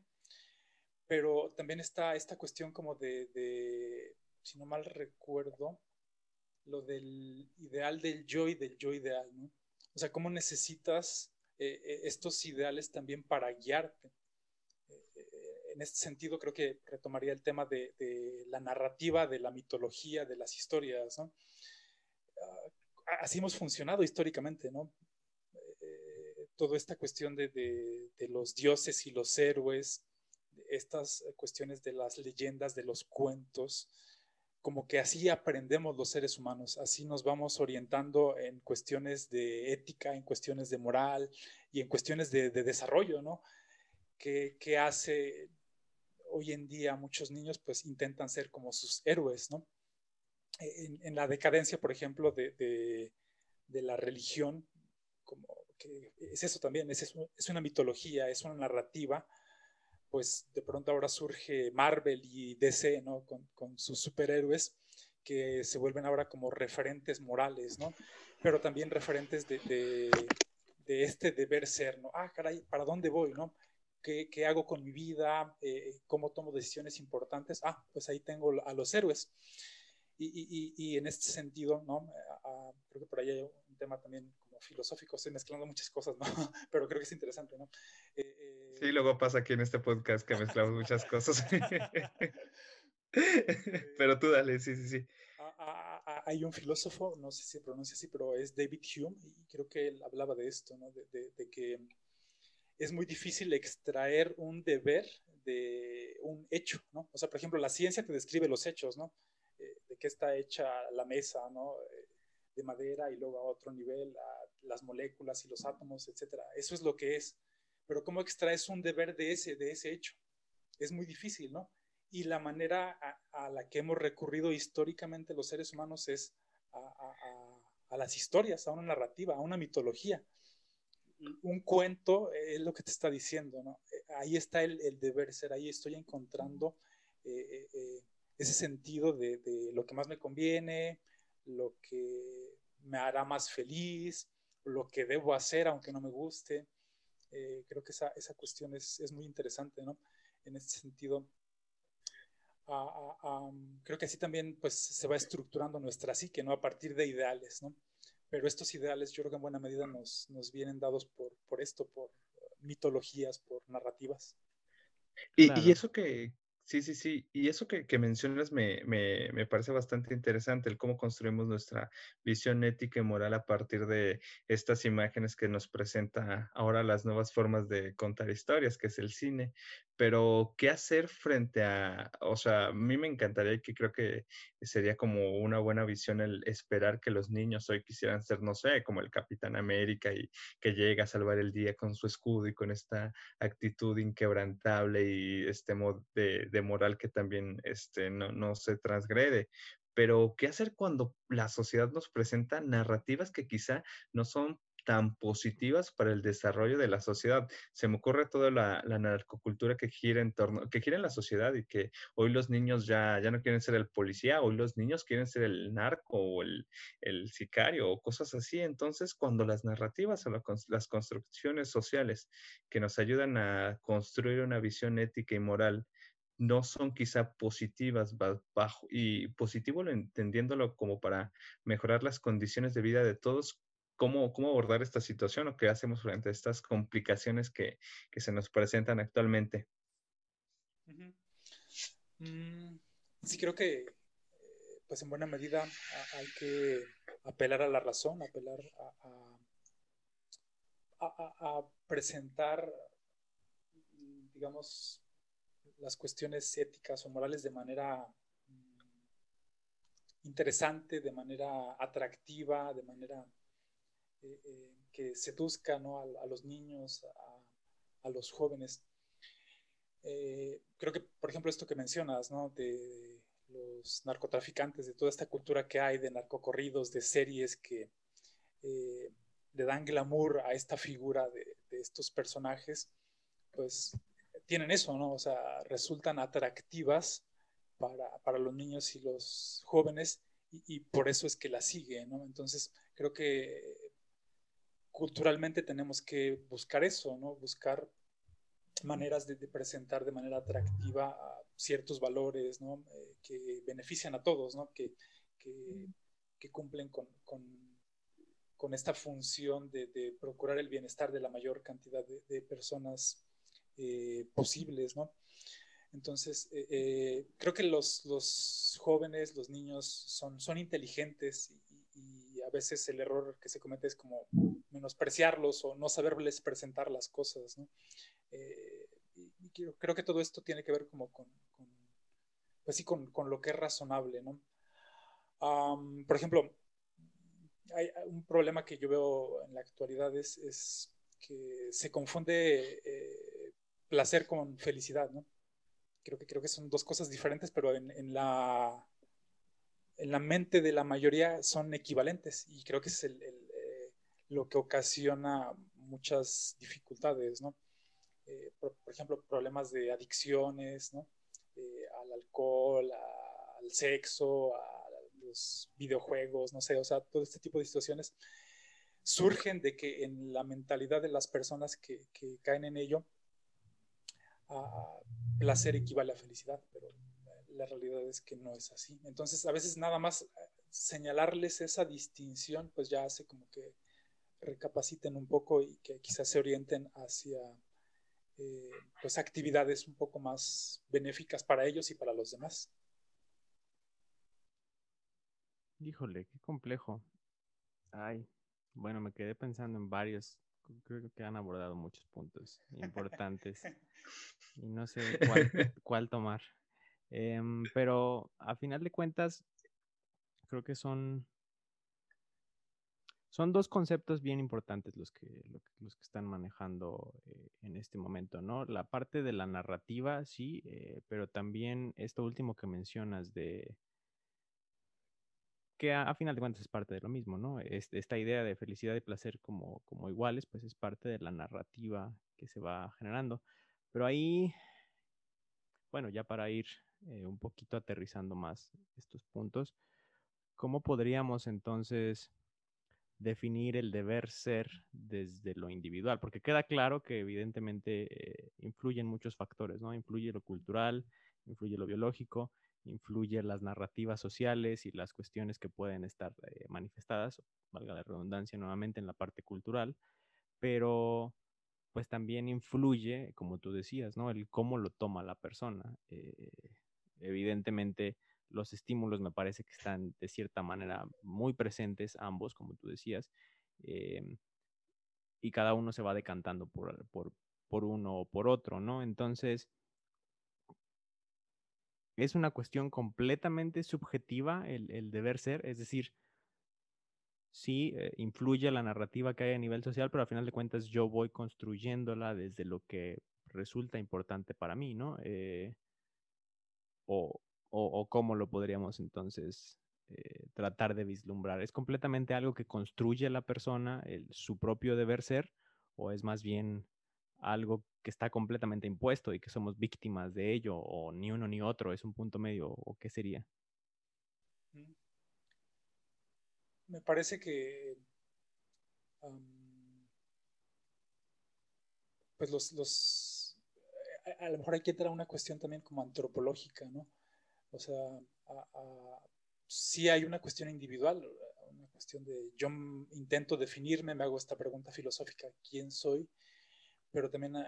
pero también está esta cuestión como de, si no mal recuerdo, lo del ideal del yo y del yo ideal, ¿no? O sea, cómo necesitas eh, eh, estos ideales también para guiarte. Eh, en este sentido, creo que retomaría el tema de, la narrativa, de la mitología, de las historias. Ah, así hemos funcionado históricamente, ¿no? toda esta cuestión de, los dioses y los héroes, estas cuestiones de las leyendas, de los cuentos, como que así aprendemos los seres humanos, así nos vamos orientando en cuestiones de ética, en cuestiones de moral y en cuestiones de, desarrollo, ¿no? Que, hace hoy en día muchos niños pues intentan ser como sus héroes, ¿no? En, la decadencia, por ejemplo, de, de la religión, como es eso también, es, es una mitología, es una narrativa, pues de pronto ahora surge Marvel y DC, ¿no? Con, con, sus superhéroes que se vuelven ahora como referentes morales, ¿no? Pero también referentes de, de, de este deber ser, ¿no? Ah, caray, ¿para dónde voy, no? ¿Qué, qué hago con mi vida? Eh, ¿Cómo tomo decisiones importantes? Ah, pues ahí tengo a los héroes. Y, y, y en este sentido, ¿no? creo que por ahí hay un tema también filosófico, estoy mezclando muchas cosas, ¿no? *laughs* Pero creo que es interesante, ¿no? Eh, eh, sí, luego pasa aquí en este podcast que mezclamos muchas *laughs* cosas. *laughs* pero tú dale, sí, sí, sí. Hay un filósofo, no sé si se pronuncia así, pero es David Hume, y creo que él hablaba de esto, ¿no? De, de, que es muy difícil extraer un deber de un hecho, ¿no? O sea, por ejemplo, la ciencia te describe los hechos, ¿no? Eh, de qué está hecha la mesa, ¿no? De madera y luego a otro nivel a las moléculas y los átomos, etcétera. Eso es lo que es. Pero ¿cómo extraes un deber de ese, de ese hecho? Es muy difícil, ¿no? Y la manera a, la que hemos recurrido históricamente los seres humanos es a, las historias, a una narrativa, a una mitología. Un cuento es lo que te está diciendo, ¿no? Eh, ahí está el, deber ser, ahí estoy encontrando eh, eh, ese sentido de, de, lo que más me conviene, lo que me hará más feliz, lo que debo hacer aunque no me guste. Eh, creo que esa, esa cuestión es, es, muy interesante, ¿no? En este sentido, creo que así también pues, se va estructurando nuestra psique, ¿no? A partir de ideales, ¿no? Pero estos ideales yo creo que en buena medida nos, nos vienen dados por, por esto, por mitologías, por narrativas. Y, y, eso que, Sí, sí, sí. Y eso que, mencionas me, me, parece bastante interesante, el cómo construimos nuestra visión ética y moral a partir de estas imágenes que nos presenta ahora las nuevas formas de contar historias, que es el cine. Pero, ¿qué hacer frente a, o sea, a mí me encantaría que creo que sería como una buena visión el esperar que los niños hoy quisieran ser, no sé, como el Capitán América y que llega a salvar el día con su escudo y con esta actitud inquebrantable y este modo de de moral que también este, no, no se transgrede. Pero, ¿qué hacer cuando la sociedad nos presenta narrativas que quizá no son tan positivas para el desarrollo de la sociedad. Se me ocurre toda la, narcocultura que gira en torno, que gira en la sociedad y que hoy los niños ya, ya no quieren ser el policía, hoy los niños quieren ser el narco o el, el sicario o cosas así. Entonces, cuando las narrativas o las construcciones sociales que nos ayudan a construir una visión ética y moral no son quizá positivas bajo y positivo entendiéndolo como para mejorar las condiciones de vida de todos, ¿cómo, cómo abordar esta situación o qué hacemos frente a estas complicaciones que, se nos presentan actualmente? Mm, sí, creo que pues en buena medida hay que apelar a la razón, apelar a presentar, digamos, las cuestiones éticas o morales de manera mm, interesante, de manera atractiva, de manera eh, eh, que seduzca ¿no? a, los niños, a, los jóvenes. Eh, creo que, por ejemplo, esto que mencionas, ¿no? de los narcotraficantes, de toda esta cultura que hay de narcocorridos, de series que le dan glamour a esta figura de, de estos personajes, pues tienen eso, ¿no? O sea, resultan atractivas para, los niños y los jóvenes y, por eso es que la sigue, ¿no? Entonces, creo que culturalmente tenemos que buscar eso, ¿no? Buscar maneras de, presentar de manera atractiva ciertos valores, ¿no? Eh, que benefician a todos, ¿no? Que, cumplen con, esta función de, procurar el bienestar de la mayor cantidad de personas eh, posibles, ¿no? Entonces, eh, creo que los, jóvenes, los niños son inteligentes y, a veces el error que se comete es como menospreciarlos o no saberles presentar las cosas, ¿no? y creo, que todo esto tiene que ver como con, pues sí, con, con, lo que es razonable, ¿no? por ejemplo, hay un problema que yo veo en la actualidad es, es que se confunde placer con felicidad, ¿no? Creo que, creo que son dos cosas diferentes, pero en, la, en la mente de la mayoría son equivalentes y creo que es eh, lo que ocasiona muchas dificultades, ¿no? Eh, por, ejemplo, problemas de adicciones, ¿no? Eh, al alcohol, al sexo, a los videojuegos, no sé, o sea, todo este tipo de situaciones surgen de que en la mentalidad de las personas que, que caen en ello a placer equivale a felicidad, pero la realidad es que no es así. Entonces, a veces nada más eh, señalarles esa distinción, pues ya hace como que recapaciten un poco y que quizás se orienten hacia eh, pues actividades un poco más benéficas para ellos y para los demás. Híjole, qué complejo. Ay, bueno, me quedé pensando en varios creo que han abordado muchos puntos importantes *laughs* y no sé cuál, tomar. Em, pero a final de cuentas, creo que son, son dos conceptos bien importantes los que, los que están manejando eh, en este momento, ¿no? La parte de la narrativa, sí, eh, pero también esto último que mencionas de que a, final de cuentas es parte de lo mismo, ¿no? esta idea de felicidad y placer como, como iguales, pues es parte de la narrativa que se va generando. Pero ahí, bueno, ya para ir eh, un poquito aterrizando más estos puntos, ¿cómo podríamos entonces definir el deber ser desde lo individual? Porque queda claro que evidentemente eh, influyen muchos factores, ¿no? Influye lo cultural, influye lo biológico, influye las narrativas sociales y las cuestiones que pueden estar eh, manifestadas, valga la redundancia nuevamente, en la parte cultural, pero pues también influye, como tú decías, ¿no? El cómo lo toma la persona. Eh, evidentemente, los estímulos me parece que están de cierta manera muy presentes ambos, como tú decías, em, y cada uno se va decantando por, por, por uno o por otro, ¿no? Entonces, es una cuestión completamente subjetiva el, deber ser, es decir, sí eh, influye la narrativa que hay a nivel social, pero al final de cuentas yo voy construyéndola desde lo que resulta importante para mí, ¿no? Eh, o, o, cómo lo podríamos entonces eh, tratar de vislumbrar. ¿Es completamente algo que construye la persona, el, su propio deber ser, o es más bien algo que está completamente impuesto y que somos víctimas de ello, o ni uno ni otro, es un punto medio, o qué sería? Mm. Me parece que pues los, los a, lo mejor hay que entrar a una cuestión también como antropológica, ¿no? O sea, sí hay una cuestión individual, una cuestión de yo intento definirme, me hago esta pregunta filosófica, ¿quién soy? pero también eh,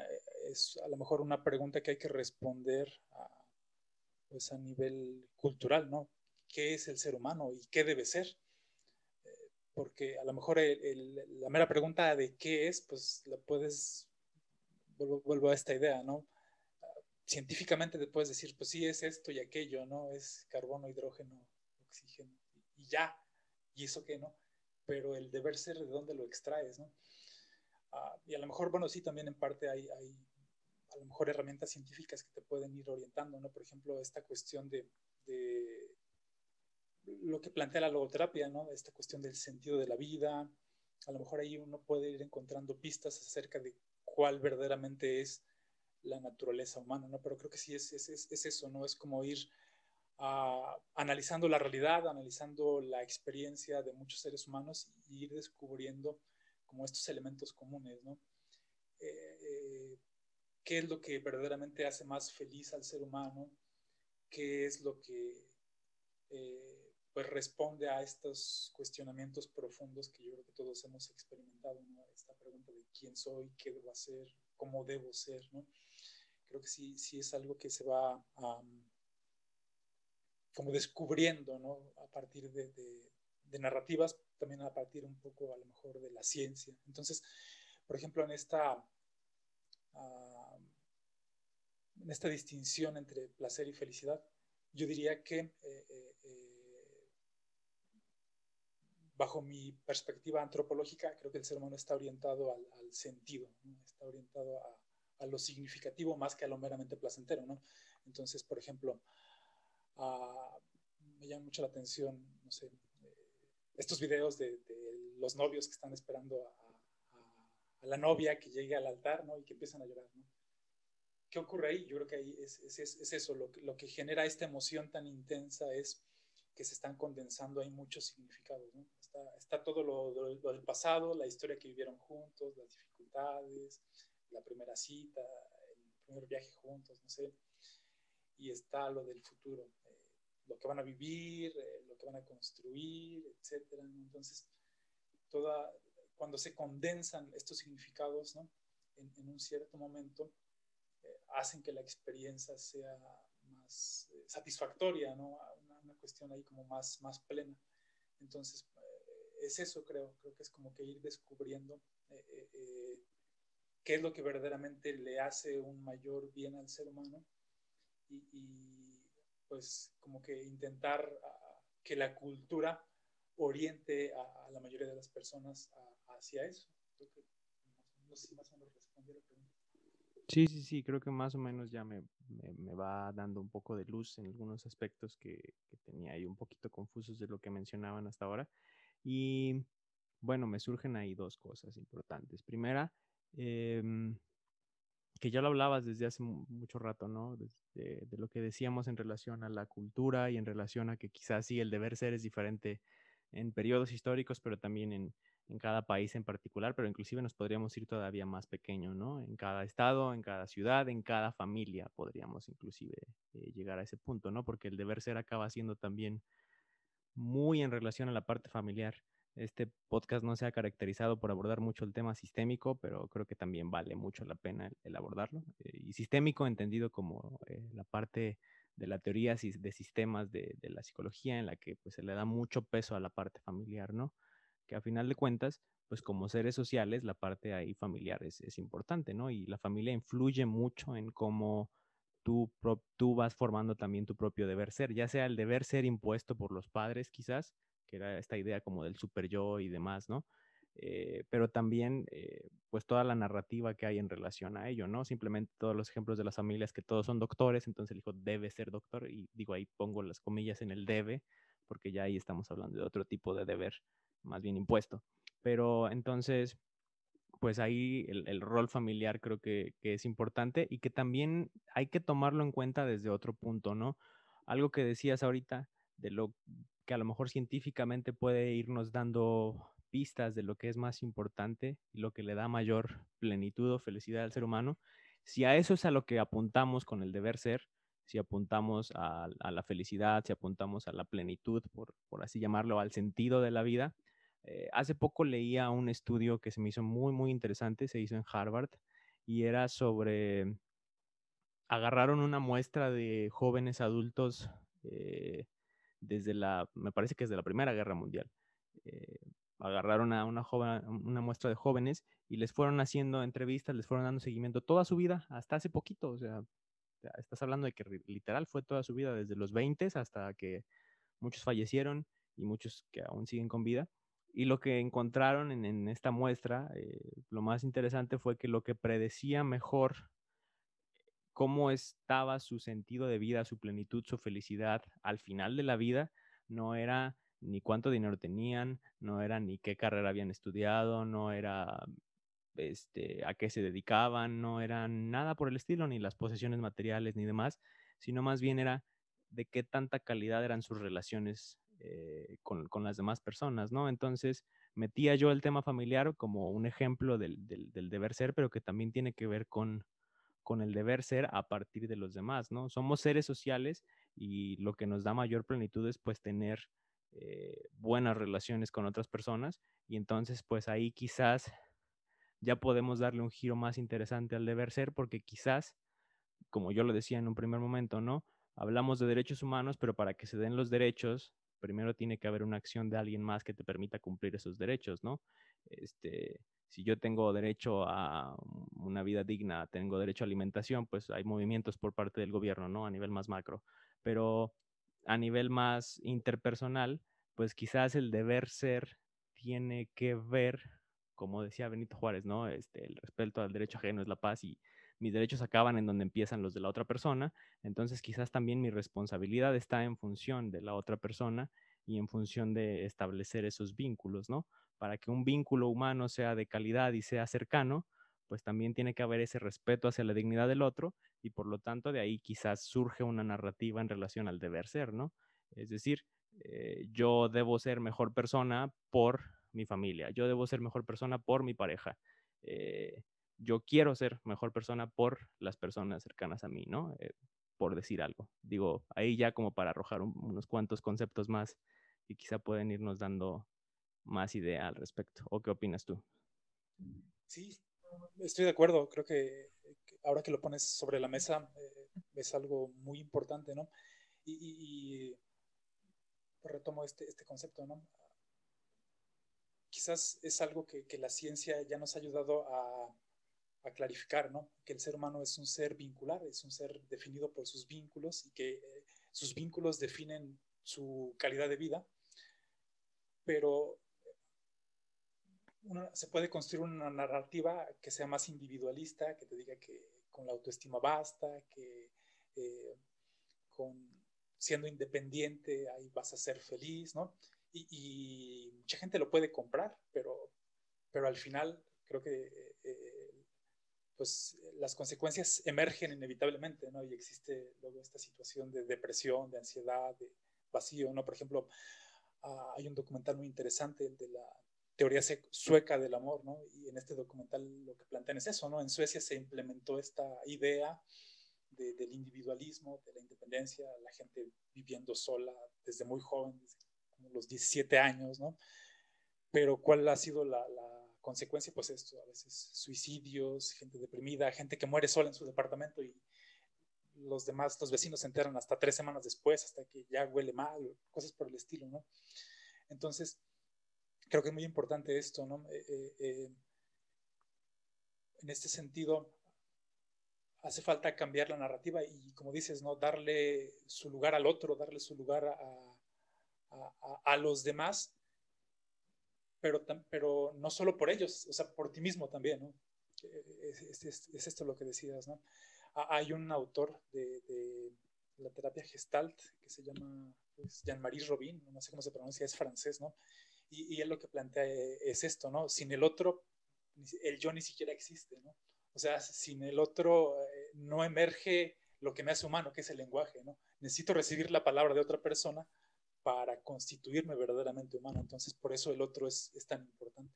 es a lo mejor una pregunta que hay que responder a, pues a nivel cultural, ¿no? ¿Qué es el ser humano y qué debe ser? Eh, porque a lo mejor la mera pregunta de qué es, pues la puedes, vuelvo, a esta idea, ¿no? Científicamente te puedes decir, pues sí, es esto y aquello, ¿no? Es carbono, hidrógeno, oxígeno, y ya, y eso qué, ¿no? Pero el deber ser, ¿de dónde lo extraes, ¿no? Ah, y a lo mejor, bueno, sí, también en parte hay, hay, a lo mejor herramientas científicas que te pueden ir orientando, ¿no? Por ejemplo, esta cuestión de, de lo que plantea la logoterapia, ¿no? Esta cuestión del sentido de la vida. A lo mejor ahí uno puede ir encontrando pistas acerca de cuál verdaderamente es la naturaleza humana, ¿no? Pero creo que sí es, es, es eso, ¿no? Es como ir uh, analizando la realidad, analizando la experiencia de muchos seres humanos y ir descubriendo como estos elementos comunes, ¿no? Eh, eh, ¿Qué es lo que verdaderamente hace más feliz al ser humano? ¿Qué es lo que eh, pues responde a estos cuestionamientos profundos que yo creo que todos hemos experimentado. Esta pregunta de quién soy, qué debo hacer, cómo debo ser, ¿no? Creo que sí, sí es algo que se va como descubriendo, ¿no? A partir de, narrativas, también a partir un poco a lo mejor de la ciencia. Entonces, por ejemplo, en esta, en esta distinción entre placer y felicidad, yo diría que eh, eh, eh, bajo mi perspectiva antropológica, creo que el ser humano está orientado al, sentido, está orientado a, lo significativo más que a lo meramente placentero. ¿no? Entonces, por ejemplo, ah, me llama mucho la atención, no sé, estos videos de, los novios que están esperando a, la novia que llegue al altar, ¿no? Y que empiezan a llorar, ¿no? ¿Qué ocurre ahí? Yo creo que ahí es, eso, lo lo que, genera esta emoción tan intensa es que se están condensando ahí muchos significados, ¿no? Está, todo lo, del pasado, la historia que vivieron juntos, las dificultades, la primera cita, el primer viaje juntos, no sé, y está lo del futuro, lo que van a vivir, eh, lo que van a construir, etcétera. Entonces, toda, cuando se condensan estos significados ¿no? en, un cierto momento, eh, hacen que la experiencia sea más eh, satisfactoria, ¿no? Cuestión ahí como más, más plena. Entonces, es eso, creo. Creo que es como que ir descubriendo qué es lo que verdaderamente le hace un mayor bien al ser humano y, pues como que intentar que la cultura oriente a, la mayoría de las personas hacia eso. no sé si más o menos respondí la pregunta. Sí, sí, sí, creo que más o menos ya me, me, va dando un poco de luz en algunos aspectos que, tenía ahí un poquito confusos de lo que mencionaban hasta ahora. Y bueno, me surgen ahí dos cosas importantes. Primera, eh, que ya lo hablabas desde hace mucho rato, ¿no? De, lo que decíamos en relación a la cultura y en relación a que quizás sí el deber ser es diferente en periodos históricos, pero también en, en cada país en particular, pero inclusive nos podríamos ir todavía más pequeño, ¿no? En cada estado, en cada ciudad, en cada familia podríamos inclusive eh, llegar a ese punto, ¿no? Porque el deber ser acaba siendo también muy en relación a la parte familiar. Este podcast no se ha caracterizado por abordar mucho el tema sistémico, pero creo que también vale mucho la pena el, abordarlo. Eh, y sistémico entendido como eh, la parte de la teoría de sistemas de, la psicología en la que pues, se le da mucho peso a la parte familiar, ¿no? que a final de cuentas, pues como seres sociales, la parte ahí familiar es, es importante, ¿no? Y la familia influye mucho en cómo tú, tú vas formando también tu propio deber ser, ya sea el deber ser impuesto por los padres quizás, que era esta idea como del super yo y demás, ¿no? Eh, pero también eh, pues toda la narrativa que hay en relación a ello, ¿no? Simplemente todos los ejemplos de las familias que todos son doctores, entonces el hijo debe ser doctor y digo ahí pongo las comillas en el debe, porque ya ahí estamos hablando de otro tipo de deber más bien impuesto. Pero entonces, pues ahí el, rol familiar creo que, es importante y que también hay que tomarlo en cuenta desde otro punto, ¿no? Algo que decías ahorita de lo que a lo mejor científicamente puede irnos dando pistas de lo que es más importante y lo que le da mayor plenitud o felicidad al ser humano. Si a eso es a lo que apuntamos con el deber ser, si apuntamos a, la felicidad, si apuntamos a la plenitud, por, por así llamarlo, al sentido de la vida, eh, hace poco leía un estudio que se me hizo muy, muy interesante, se hizo en Harvard, y era sobre, agarraron una muestra de jóvenes adultos eh, desde la, me parece que es de la Primera Guerra Mundial. Eh, agarraron a una, joven, una muestra de jóvenes y les fueron haciendo entrevistas, les fueron dando seguimiento toda su vida, hasta hace poquito, o sea, estás hablando de que literal fue toda su vida, desde los 20 hasta que muchos fallecieron y muchos que aún siguen con vida. Y lo que encontraron en, esta muestra, eh, lo más interesante fue que lo que predecía mejor cómo estaba su sentido de vida, su plenitud, su felicidad al final de la vida, no era ni cuánto dinero tenían, no era ni qué carrera habían estudiado, no era este, a qué se dedicaban, no era nada por el estilo, ni las posesiones materiales ni demás, sino más bien era de qué tanta calidad eran sus relaciones eh, con, las demás personas, ¿no? Entonces, metía yo el tema familiar como un ejemplo del, deber ser, pero que también tiene que ver con, con el deber ser a partir de los demás, ¿no? Somos seres sociales y lo que nos da mayor plenitud es pues tener eh, buenas relaciones con otras personas y entonces pues ahí quizás ya podemos darle un giro más interesante al deber ser porque quizás, como yo lo decía en un primer momento, ¿no? Hablamos de derechos humanos, pero para que se den los derechos primero tiene que haber una acción de alguien más que te permita cumplir esos derechos, ¿no? Este, si yo tengo derecho a una vida digna, tengo derecho a alimentación, pues hay movimientos por parte del gobierno, ¿no? A nivel más macro. Pero a nivel más interpersonal, pues quizás el deber ser tiene que ver, como decía Benito Juárez, ¿no? Este, el respeto al derecho ajeno es la paz y mis derechos acaban en donde empiezan los de la otra persona, entonces quizás también mi responsabilidad está en función de la otra persona y en función de establecer esos vínculos, ¿no? Para que un vínculo humano sea de calidad y sea cercano, pues también tiene que haber ese respeto hacia la dignidad del otro y por lo tanto de ahí quizás surge una narrativa en relación al deber ser, ¿no? Es decir, eh, yo debo ser mejor persona por mi familia, yo debo ser mejor persona por mi pareja. Eh, yo quiero ser mejor persona por las personas cercanas a mí, ¿no? Eh, por decir algo. Digo, ahí ya como para arrojar unos cuantos conceptos más y quizá pueden irnos dando más idea al respecto. ¿O qué opinas tú? Sí, estoy de acuerdo. Creo que, ahora que lo pones sobre la mesa eh, es algo muy importante, ¿no? Y, retomo este, este concepto, ¿no? Quizás es algo que, la ciencia ya nos ha ayudado a a clarificar, ¿no? Que el ser humano es un ser vincular, es un ser definido por sus vínculos y que eh, sus vínculos definen su calidad de vida, pero se puede construir una narrativa que sea más individualista, que te diga que con la autoestima basta, que eh, con siendo independiente ahí vas a ser feliz, ¿no? Y, mucha gente lo puede comprar, pero, pero al final creo que eh, pues las consecuencias emergen inevitablemente, ¿no? Y existe luego esta situación de depresión, de ansiedad, de vacío, ¿no? Por ejemplo, ah, hay un documental muy interesante de la teoría sueca del amor, ¿no? Y en este documental lo que plantean es eso, ¿no? En Suecia se implementó esta idea del individualismo, de la independencia, la gente viviendo sola desde muy joven, desde como los 17 años, ¿no? Pero ¿cuál ha sido la, la consecuencia? Pues esto, a veces suicidios, gente deprimida, gente que muere sola en su departamento y los demás, los vecinos se enteran hasta tres semanas después, hasta que ya huele mal, cosas por el estilo, ¿no? Entonces, creo que es muy importante esto, ¿no? Eh, eh, eh, en este sentido, hace falta cambiar la narrativa y, como dices, ¿no? Darle su lugar al otro, darle su lugar a, a, los demás, pero, pero no solo por ellos, o sea, por ti mismo también, ¿no? Es, es, esto lo que decías, ¿no? Hay un autor de, de la terapia gestalt que se llama pues, Jean-Marie Robin, no sé cómo se pronuncia, es francés, ¿no? Y, él lo que plantea eh, es esto, ¿no? Sin el otro, el yo ni siquiera existe, ¿no? O sea, sin el otro eh, no emerge lo que me hace humano, que es el lenguaje, ¿no? Necesito recibir la palabra de otra persona para constituirme verdaderamente humano. Entonces, por eso el otro es, es tan importante.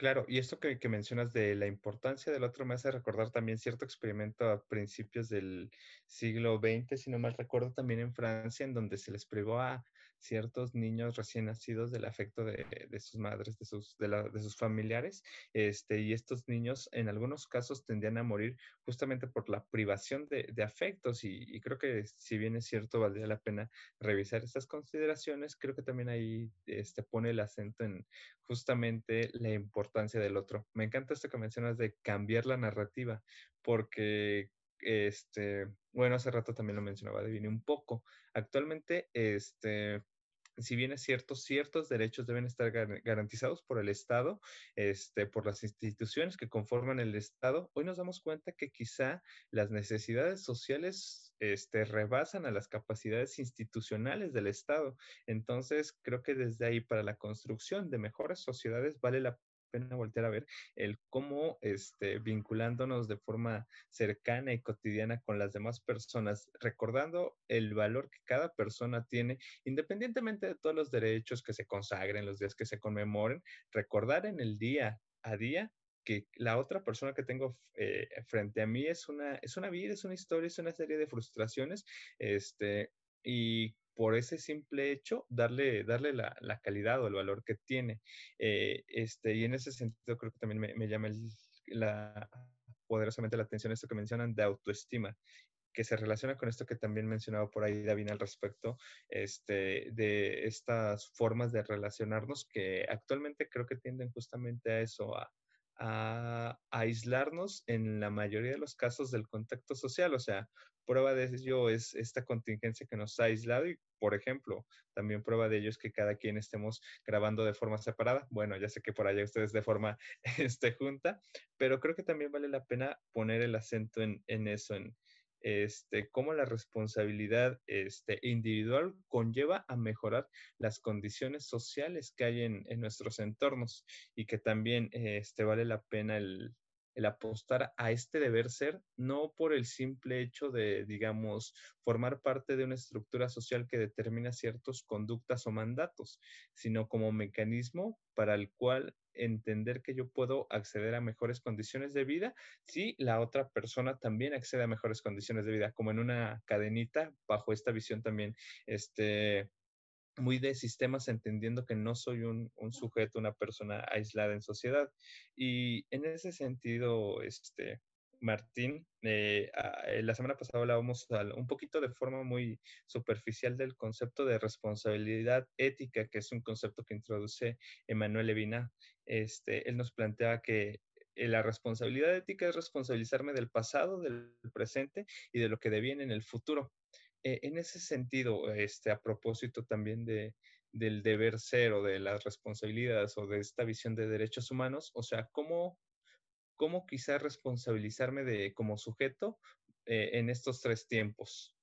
Claro, y esto que, que, mencionas de la importancia del otro me hace recordar también cierto experimento a principios del siglo XX, si no mal recuerdo, también en Francia, en donde se les privó a ciertos niños recién nacidos del afecto de, sus madres, de sus, de, la, de, sus familiares, este, y estos niños en algunos casos tendían a morir justamente por la privación de, afectos, y, creo que si bien es cierto, valdría la pena revisar estas consideraciones, creo que también ahí este, pone el acento en justamente la importancia del otro. Me encanta esto que mencionas de cambiar la narrativa, porque este, bueno, hace rato también lo mencionaba Divine un poco. Actualmente, este, si bien es cierto, ciertos derechos deben estar garantizados por el Estado, este, por las instituciones que conforman el Estado, hoy nos damos cuenta que quizá las necesidades sociales este, rebasan a las capacidades institucionales del Estado. Entonces, creo que desde ahí para la construcción de mejores sociedades vale la pena voltear a ver el cómo este, vinculándonos de forma cercana y cotidiana con las demás personas, recordando el valor que cada persona tiene, independientemente de todos los derechos que se consagren, los días que se conmemoren, recordar en el día a día que la otra persona que tengo eh, frente a mí es una, es una vida, es una historia, es una serie de frustraciones, este, y por ese simple hecho, darle, darle la, la calidad o el valor que tiene. Eh, este, y en ese sentido creo que también me, llama la, poderosamente la atención esto que mencionan de autoestima que se relaciona con esto que también mencionaba por ahí David al respecto, este, de estas formas de relacionarnos que actualmente creo que tienden justamente a eso, a, a, aislarnos en la mayoría de los casos del contacto social. O sea, prueba de ello es esta contingencia que nos ha aislado y, por ejemplo, también prueba de ello es que cada quien estemos grabando de forma separada. Bueno, ya sé que por allá ustedes de forma *laughs* este, junta, pero creo que también vale la pena poner el acento en, en eso, este, cómo la responsabilidad este, individual conlleva a mejorar las condiciones sociales que hay en, nuestros entornos y que también este, vale la pena el, el apostar a este deber ser, no por el simple hecho de, digamos, formar parte de una estructura social que determina ciertas conductas o mandatos, sino como mecanismo para el cual entender que yo puedo acceder a mejores condiciones de vida si la otra persona también accede a mejores condiciones de vida, como en una cadenita, bajo esta visión también, este, muy de sistemas, entendiendo que no soy un, un, sujeto, una persona aislada en sociedad. Y en ese sentido, este, Martín, eh, eh la semana pasada hablábamos un poquito de forma muy superficial del concepto de responsabilidad ética, que es un concepto que introduce Emanuel Levina. Este, él nos plantea que eh, la responsabilidad ética es responsabilizarme del pasado, del presente y de lo que deviene en el futuro. Eh, en ese sentido, este, a propósito también de, del deber ser o de las responsabilidades o de esta visión de derechos humanos, o sea, ¿cómo, cómo quizás responsabilizarme de, como sujeto eh, en estos tres tiempos?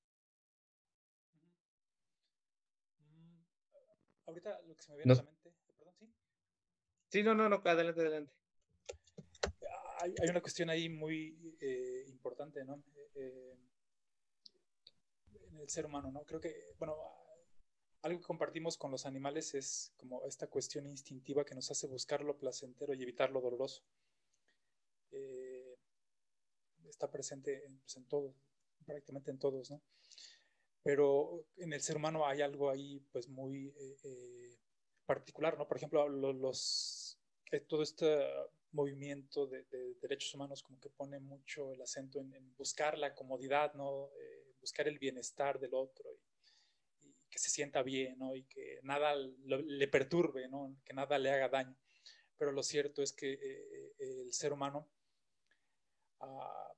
Ahorita lo que se me viene a la mente, perdón, sí. Sí, no, no, no, adelante, adelante. Hay, hay una cuestión ahí muy eh, importante, ¿no? Eh, el ser humano, ¿no? Creo que, bueno, algo que compartimos con los animales es como esta cuestión instintiva que nos hace buscar lo placentero y evitar lo doloroso. Eh, está presente pues, en prácticamente en todos, ¿no? Pero en el ser humano hay algo ahí pues muy eh, eh, particular, ¿no? Por ejemplo, los, todo este movimiento de, derechos humanos como que pone mucho el acento en, buscar la comodidad, ¿no? buscar el bienestar del otro y, que se sienta bien, ¿no? Y que nada le perturbe, ¿no? Que nada le haga daño. Pero lo cierto es que el ser humano ah,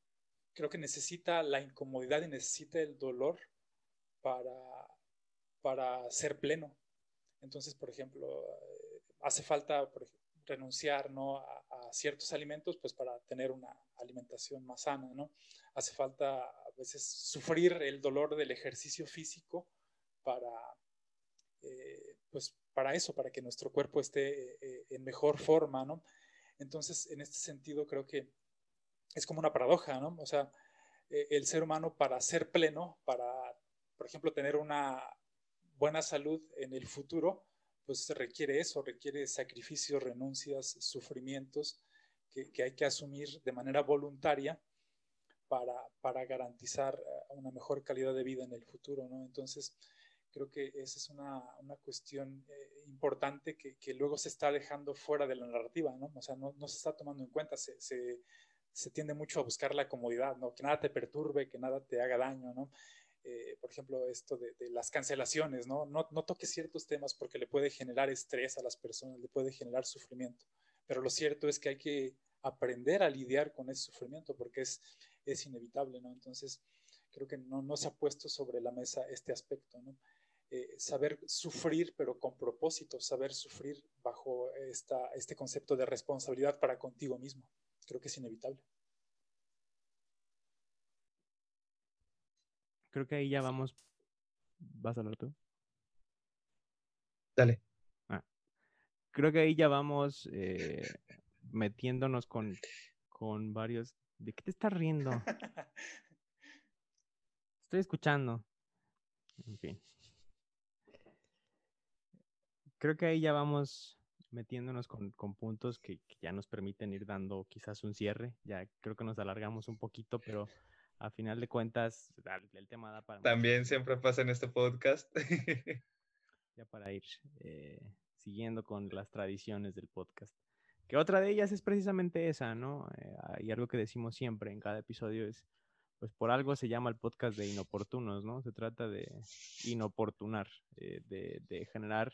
creo que necesita la incomodidad y necesita el dolor para, para ser pleno. Entonces, por ejemplo, eh, hace falta renunciar ¿no? a, ciertos alimentos pues para tener una alimentación más sana. ¿no? Hace falta a veces sufrir el dolor del ejercicio físico para, eh, pues para eso, para que nuestro cuerpo esté eh, en mejor forma. ¿no? Entonces, en este sentido, creo que es como una paradoja, ¿no? O sea, eh, el ser humano para ser pleno, para, por ejemplo, tener una buena salud en el futuro, pues requiere eso, requiere sacrificios, renuncias, sufrimientos que, hay que asumir de manera voluntaria para, para, garantizar eh, una mejor calidad de vida en el futuro, ¿no? Entonces, creo que esa es una, una cuestión eh, importante que, que, luego se está dejando fuera de la narrativa, ¿no? O sea, no, no se está tomando en cuenta, se, se tiende mucho a buscar la comodidad, ¿no? Que nada te perturbe, que nada te haga daño, ¿no? Eh, por ejemplo, esto de, las cancelaciones, ¿no? ¿no? No toques ciertos temas porque le puede generar estrés a las personas, le puede generar sufrimiento. Pero lo cierto es que hay que aprender a lidiar con ese sufrimiento porque es, es inevitable, ¿no? Entonces, creo que no, no se ha puesto sobre la mesa este aspecto, ¿no? Eh, saber sufrir, pero con propósito, saber sufrir bajo esta, este concepto de responsabilidad para contigo mismo creo que es inevitable. Creo que ahí ya vamos. ¿Vas a hablar tú? Dale. Ah. Creo que ahí ya vamos eh, metiéndonos con, con varios. ¿De qué te estás riendo? *laughs* Estoy escuchando. En fin. Creo que ahí ya vamos metiéndonos con, puntos que, ya nos permiten ir dando quizás un cierre. Ya creo que nos alargamos un poquito, pero a final de cuentas el tema da para... También siempre pasa en este podcast. *laughs* ya para ir eh, siguiendo con las tradiciones del podcast. Que otra de ellas es precisamente esa, ¿no? Eh, y algo que decimos siempre en cada episodio es, pues por algo se llama el podcast de inoportunos, ¿no? Se trata de inoportunar, eh, de, de generar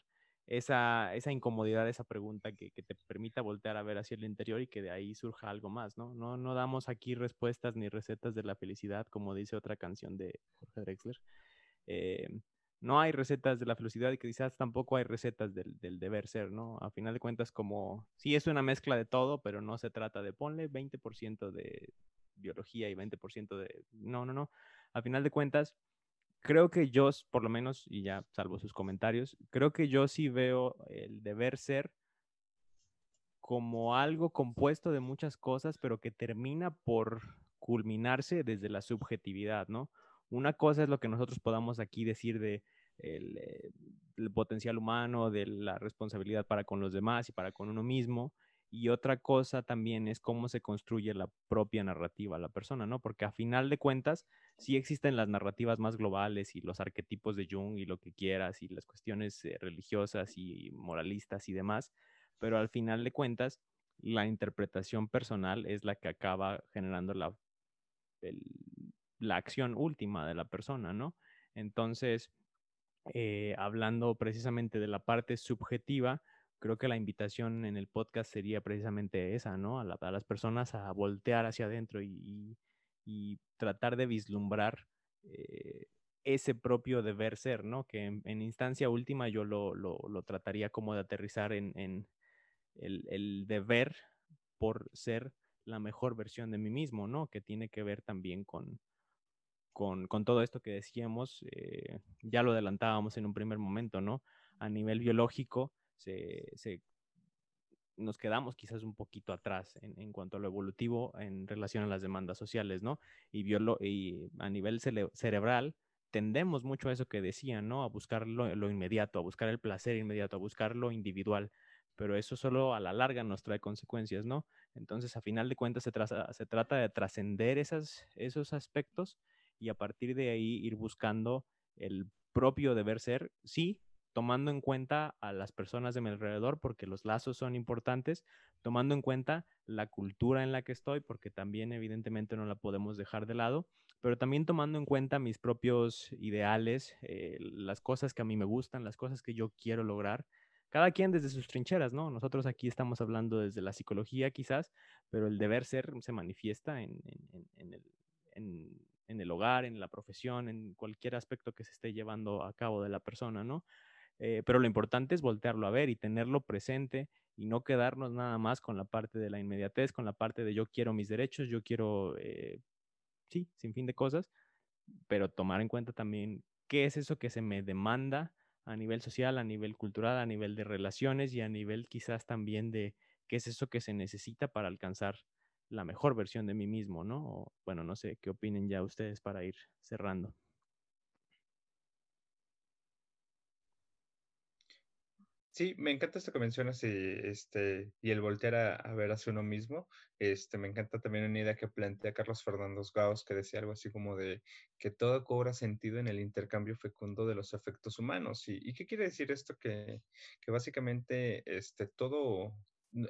esa, esa incomodidad, esa pregunta que, que, te permita voltear a ver hacia el interior y que de ahí surja algo más, ¿no? No, no damos aquí respuestas ni recetas de la felicidad, como dice otra canción de Jorge Drexler. Eh, no hay recetas de la felicidad y quizás tampoco hay recetas del, del, deber ser, ¿no? A final de cuentas, como sí es una mezcla de todo, pero no se trata de ponle 20% de biología y 20% de... No, no, no. A final de cuentas, creo que yo, por lo menos, y ya salvo sus comentarios, creo que yo sí veo el deber ser como algo compuesto de muchas cosas, pero que termina por culminarse desde la subjetividad, ¿no? Una cosa es lo que nosotros podamos aquí decir de el, eh, potencial humano, de la responsabilidad para con los demás y para con uno mismo, y otra cosa también es cómo se construye la propia narrativa la persona, ¿no? Porque a final de cuentas, sí existen las narrativas más globales y los arquetipos de Jung y lo que quieras y las cuestiones eh, religiosas y moralistas y demás, pero al final de cuentas, la interpretación personal es la que acaba generando la, la acción última de la persona, ¿no? Entonces, eh, hablando precisamente de la parte subjetiva, creo que la invitación en el podcast sería precisamente esa, ¿no? A, las personas a voltear hacia adentro y, tratar de vislumbrar eh, ese propio deber ser, ¿no? Que en, instancia última yo lo, trataría como de aterrizar en, el, deber por ser la mejor versión de mí mismo, ¿no? Que tiene que ver también con, todo esto que decíamos, eh, ya lo adelantábamos en un primer momento, ¿no? A nivel biológico, se, nos quedamos quizás un poquito atrás en, cuanto a lo evolutivo en relación a las demandas sociales, ¿no? Y, y a nivel cerebral tendemos mucho a eso que decía, ¿no? A buscar lo, inmediato, a buscar el placer inmediato, a buscar lo individual, pero eso solo a la larga nos trae consecuencias, ¿no? Entonces, a final de cuentas, se trata de trascender esos aspectos y a partir de ahí ir buscando el propio deber ser, sí, tomando en cuenta a las personas de mi alrededor, porque los lazos son importantes, tomando en cuenta la cultura en la que estoy, porque también evidentemente no la podemos dejar de lado, pero también tomando en cuenta mis propios ideales, eh, las cosas que a mí me gustan, las cosas que yo quiero lograr, cada quien desde sus trincheras, ¿no? Nosotros aquí estamos hablando desde la psicología quizás, pero el deber ser se manifiesta en, el, en el hogar, en la profesión, en cualquier aspecto que se esté llevando a cabo de la persona, ¿no? Eh, pero lo importante es voltearlo a ver y tenerlo presente y no quedarnos nada más con la parte de la inmediatez, con la parte de yo quiero mis derechos, yo quiero, eh, sí, sin fin de cosas, pero tomar en cuenta también qué es eso que se me demanda a nivel social, a nivel cultural, a nivel de relaciones y a nivel quizás también de qué es eso que se necesita para alcanzar la mejor versión de mí mismo, ¿no? bueno, no sé qué opinen ya ustedes para ir cerrando. Sí, me encanta esto que mencionas y, este, y el voltear a, ver hacia uno mismo. Este, me encanta también una idea que plantea Carlos Fernando Gauss, que decía algo así como de que todo cobra sentido en el intercambio fecundo de los efectos humanos. ¿Y, qué quiere decir esto? Que, que básicamente este, todo,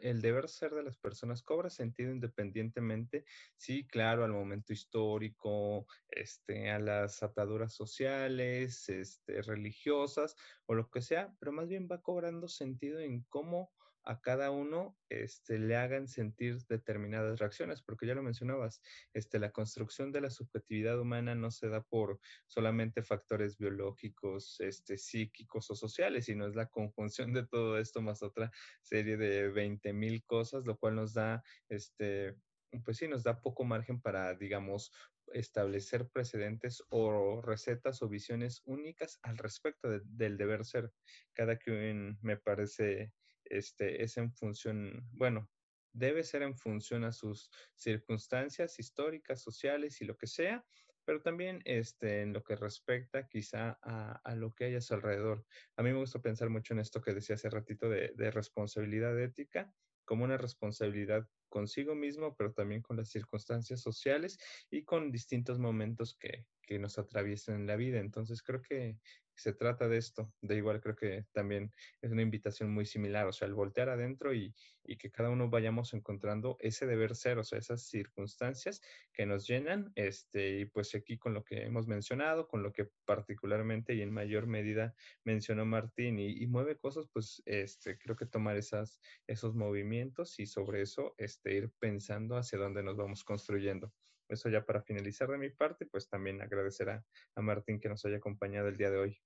el deber ser de las personas cobra sentido independientemente, sí, claro, al momento histórico, este, a las ataduras sociales, este, religiosas o lo que sea, pero más bien va cobrando sentido en cómo a cada uno este, le hagan sentir determinadas reacciones, porque ya lo mencionabas, este, la construcción de la subjetividad humana no se da por solamente factores biológicos, este, psíquicos o sociales, sino es la conjunción de todo esto más otra serie de 20 mil cosas, lo cual nos da, este, pues sí, nos da poco margen para, digamos, establecer precedentes o recetas o visiones únicas al respecto del deber ser. Cada quien me parece este, es en función, bueno, debe ser en función a sus circunstancias históricas, sociales y lo que sea, pero también este, en lo que respecta quizá a, lo que hay a su alrededor. A mí me gusta pensar mucho en esto que decía hace ratito de, de responsabilidad ética como una responsabilidad consigo mismo, pero también con las circunstancias sociales y con distintos momentos que, que nos atraviesan en la vida. Entonces creo que se trata de esto. De igual creo que también es una invitación muy similar, o sea, el voltear adentro y, que cada uno vayamos encontrando ese deber ser, o sea, esas circunstancias que nos llenan, este, y pues aquí con lo que hemos mencionado, con lo que particularmente y en mayor medida mencionó Martín y, mueve cosas, pues este, creo que tomar esas, esos movimientos y sobre eso este, ir pensando hacia dónde nos vamos construyendo. Eso ya para finalizar de mi parte, pues también agradecer a, Martín que nos haya acompañado el día de hoy.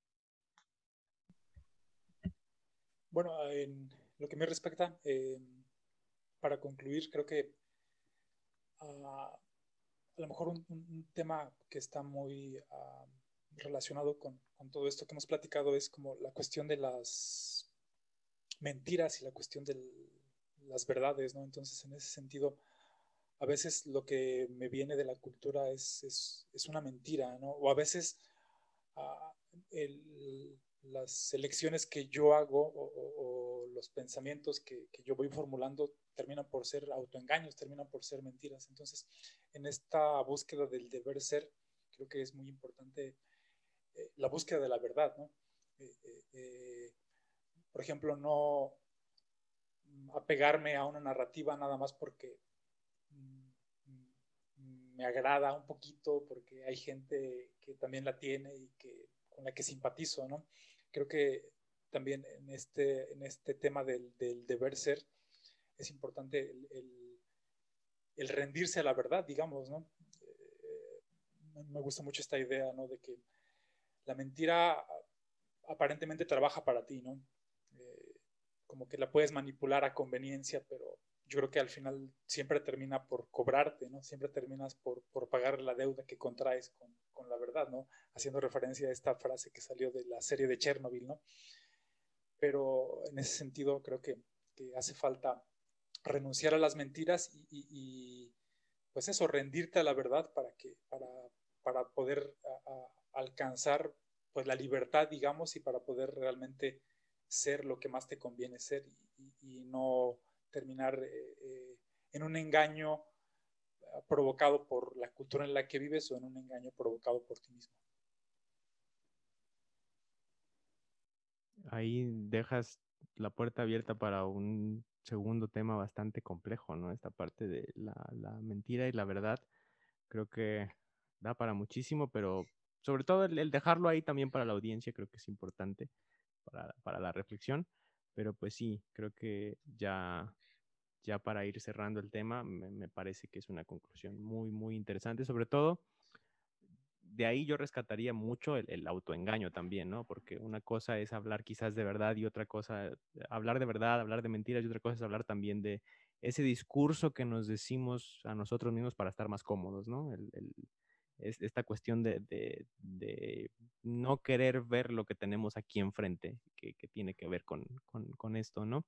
Bueno, en lo que me respecta, eh, para concluir, creo que ah, a lo mejor un, tema que está muy ah, relacionado con, todo esto que hemos platicado es como la cuestión de las mentiras y la cuestión de las verdades, ¿no? Entonces, en ese sentido, a veces lo que me viene de la cultura es, una mentira, ¿no? O a veces ah, las elecciones que yo hago o, los pensamientos que, yo voy formulando terminan por ser autoengaños, terminan por ser mentiras. Entonces, en esta búsqueda del deber ser, creo que es muy importante eh, la búsqueda de la verdad, ¿no? Eh, eh, por ejemplo, no apegarme a una narrativa nada más porque me agrada un poquito porque hay gente que también la tiene y que, con la que simpatizo, ¿no? Creo que también en este, en este tema del, deber ser es importante el, rendirse a la verdad, digamos, ¿no? Eh, me gusta mucho esta idea, ¿no? De que la mentira aparentemente trabaja para ti, ¿no? Eh, como que la puedes manipular a conveniencia, pero yo creo que al final siempre termina por cobrarte, ¿no? Siempre terminas por, por pagar la deuda que contraes con, la verdad, ¿no? Haciendo referencia a esta frase que salió de la serie de Chernobyl, ¿no? Pero en ese sentido creo que, hace falta renunciar a las mentiras y, y, pues eso, rendirte a la verdad para, que, para, poder alcanzar pues la libertad, digamos, y para poder realmente ser lo que más te conviene ser y, no terminar eh, eh, en un engaño provocado por la cultura en la que vives o en un engaño provocado por ti mismo. Ahí dejas la puerta abierta para un segundo tema bastante complejo, ¿no? Esta parte de la, mentira y la verdad, creo que da para muchísimo, pero sobre todo el, dejarlo ahí también para la audiencia creo que es importante para, la reflexión, pero pues sí, creo que ya, ya para ir cerrando el tema, me, me parece que es una conclusión muy, muy interesante, sobre todo de ahí yo rescataría mucho el, autoengaño también, ¿no? Porque una cosa es hablar quizás de verdad y otra cosa, hablar de verdad, hablar de mentiras y otra cosa es hablar también de ese discurso que nos decimos a nosotros mismos para estar más cómodos, ¿no? es esta cuestión de, no querer ver lo que tenemos aquí enfrente, que, tiene que ver con, con, esto, ¿no?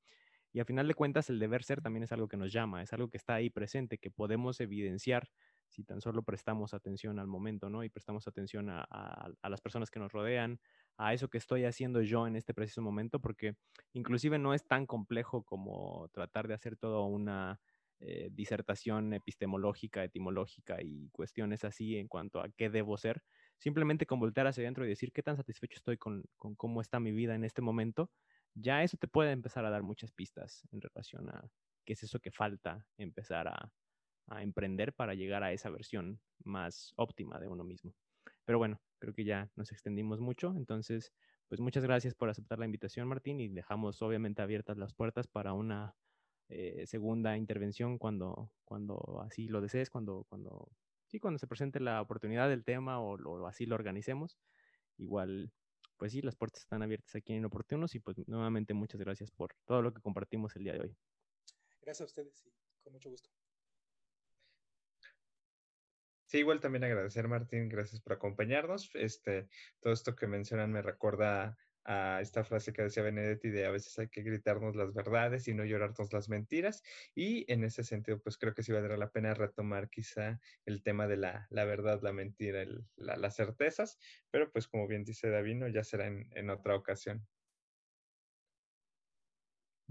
Y a final de cuentas, el deber ser también es algo que nos llama, es algo que está ahí presente, que podemos evidenciar si tan solo prestamos atención al momento, ¿no? Y prestamos atención a, las personas que nos rodean, a eso que estoy haciendo yo en este preciso momento, porque inclusive no es tan complejo como tratar de hacer toda una eh, disertación epistemológica, etimológica y cuestiones así en cuanto a qué debo ser. Simplemente con voltear hacia adentro y decir qué tan satisfecho estoy con, con cómo está mi vida en este momento, ya eso te puede empezar a dar muchas pistas en relación a qué es eso que falta empezar a, emprender para llegar a esa versión más óptima de uno mismo. Pero bueno, creo que ya nos extendimos mucho, entonces, pues muchas gracias por aceptar la invitación, Martín, y dejamos obviamente abiertas las puertas para una eh, segunda intervención cuando, cuando así lo desees, cuando, cuando, sí, cuando se presente la oportunidad del tema o así lo organicemos. Igual, pues sí, las puertas están abiertas aquí en Inoportunos y pues nuevamente muchas gracias por todo lo que compartimos el día de hoy. Gracias a ustedes y con mucho gusto. Sí, igual también agradecer, Martín, gracias por acompañarnos. Este, todo esto que mencionan me recuerda a esta frase que decía Benedetti de a veces hay que gritarnos las verdades y no llorarnos las mentiras. Y en ese sentido, pues creo que sí valdrá la pena retomar quizá el tema de la, verdad, la mentira, las certezas, pero pues como bien dice Davino, ya será en otra ocasión.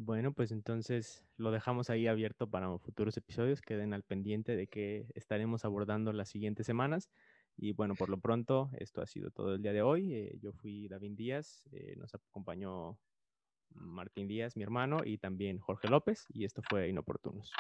Bueno, pues entonces lo dejamos ahí abierto para futuros episodios. Queden al pendiente de que estaremos abordando las siguientes semanas. Y bueno, por lo pronto, esto ha sido todo el día de hoy. Eh, yo fui David Díaz, eh, nos acompañó Martín Díaz, mi hermano, y también Jorge López, y esto fue Inoportunos.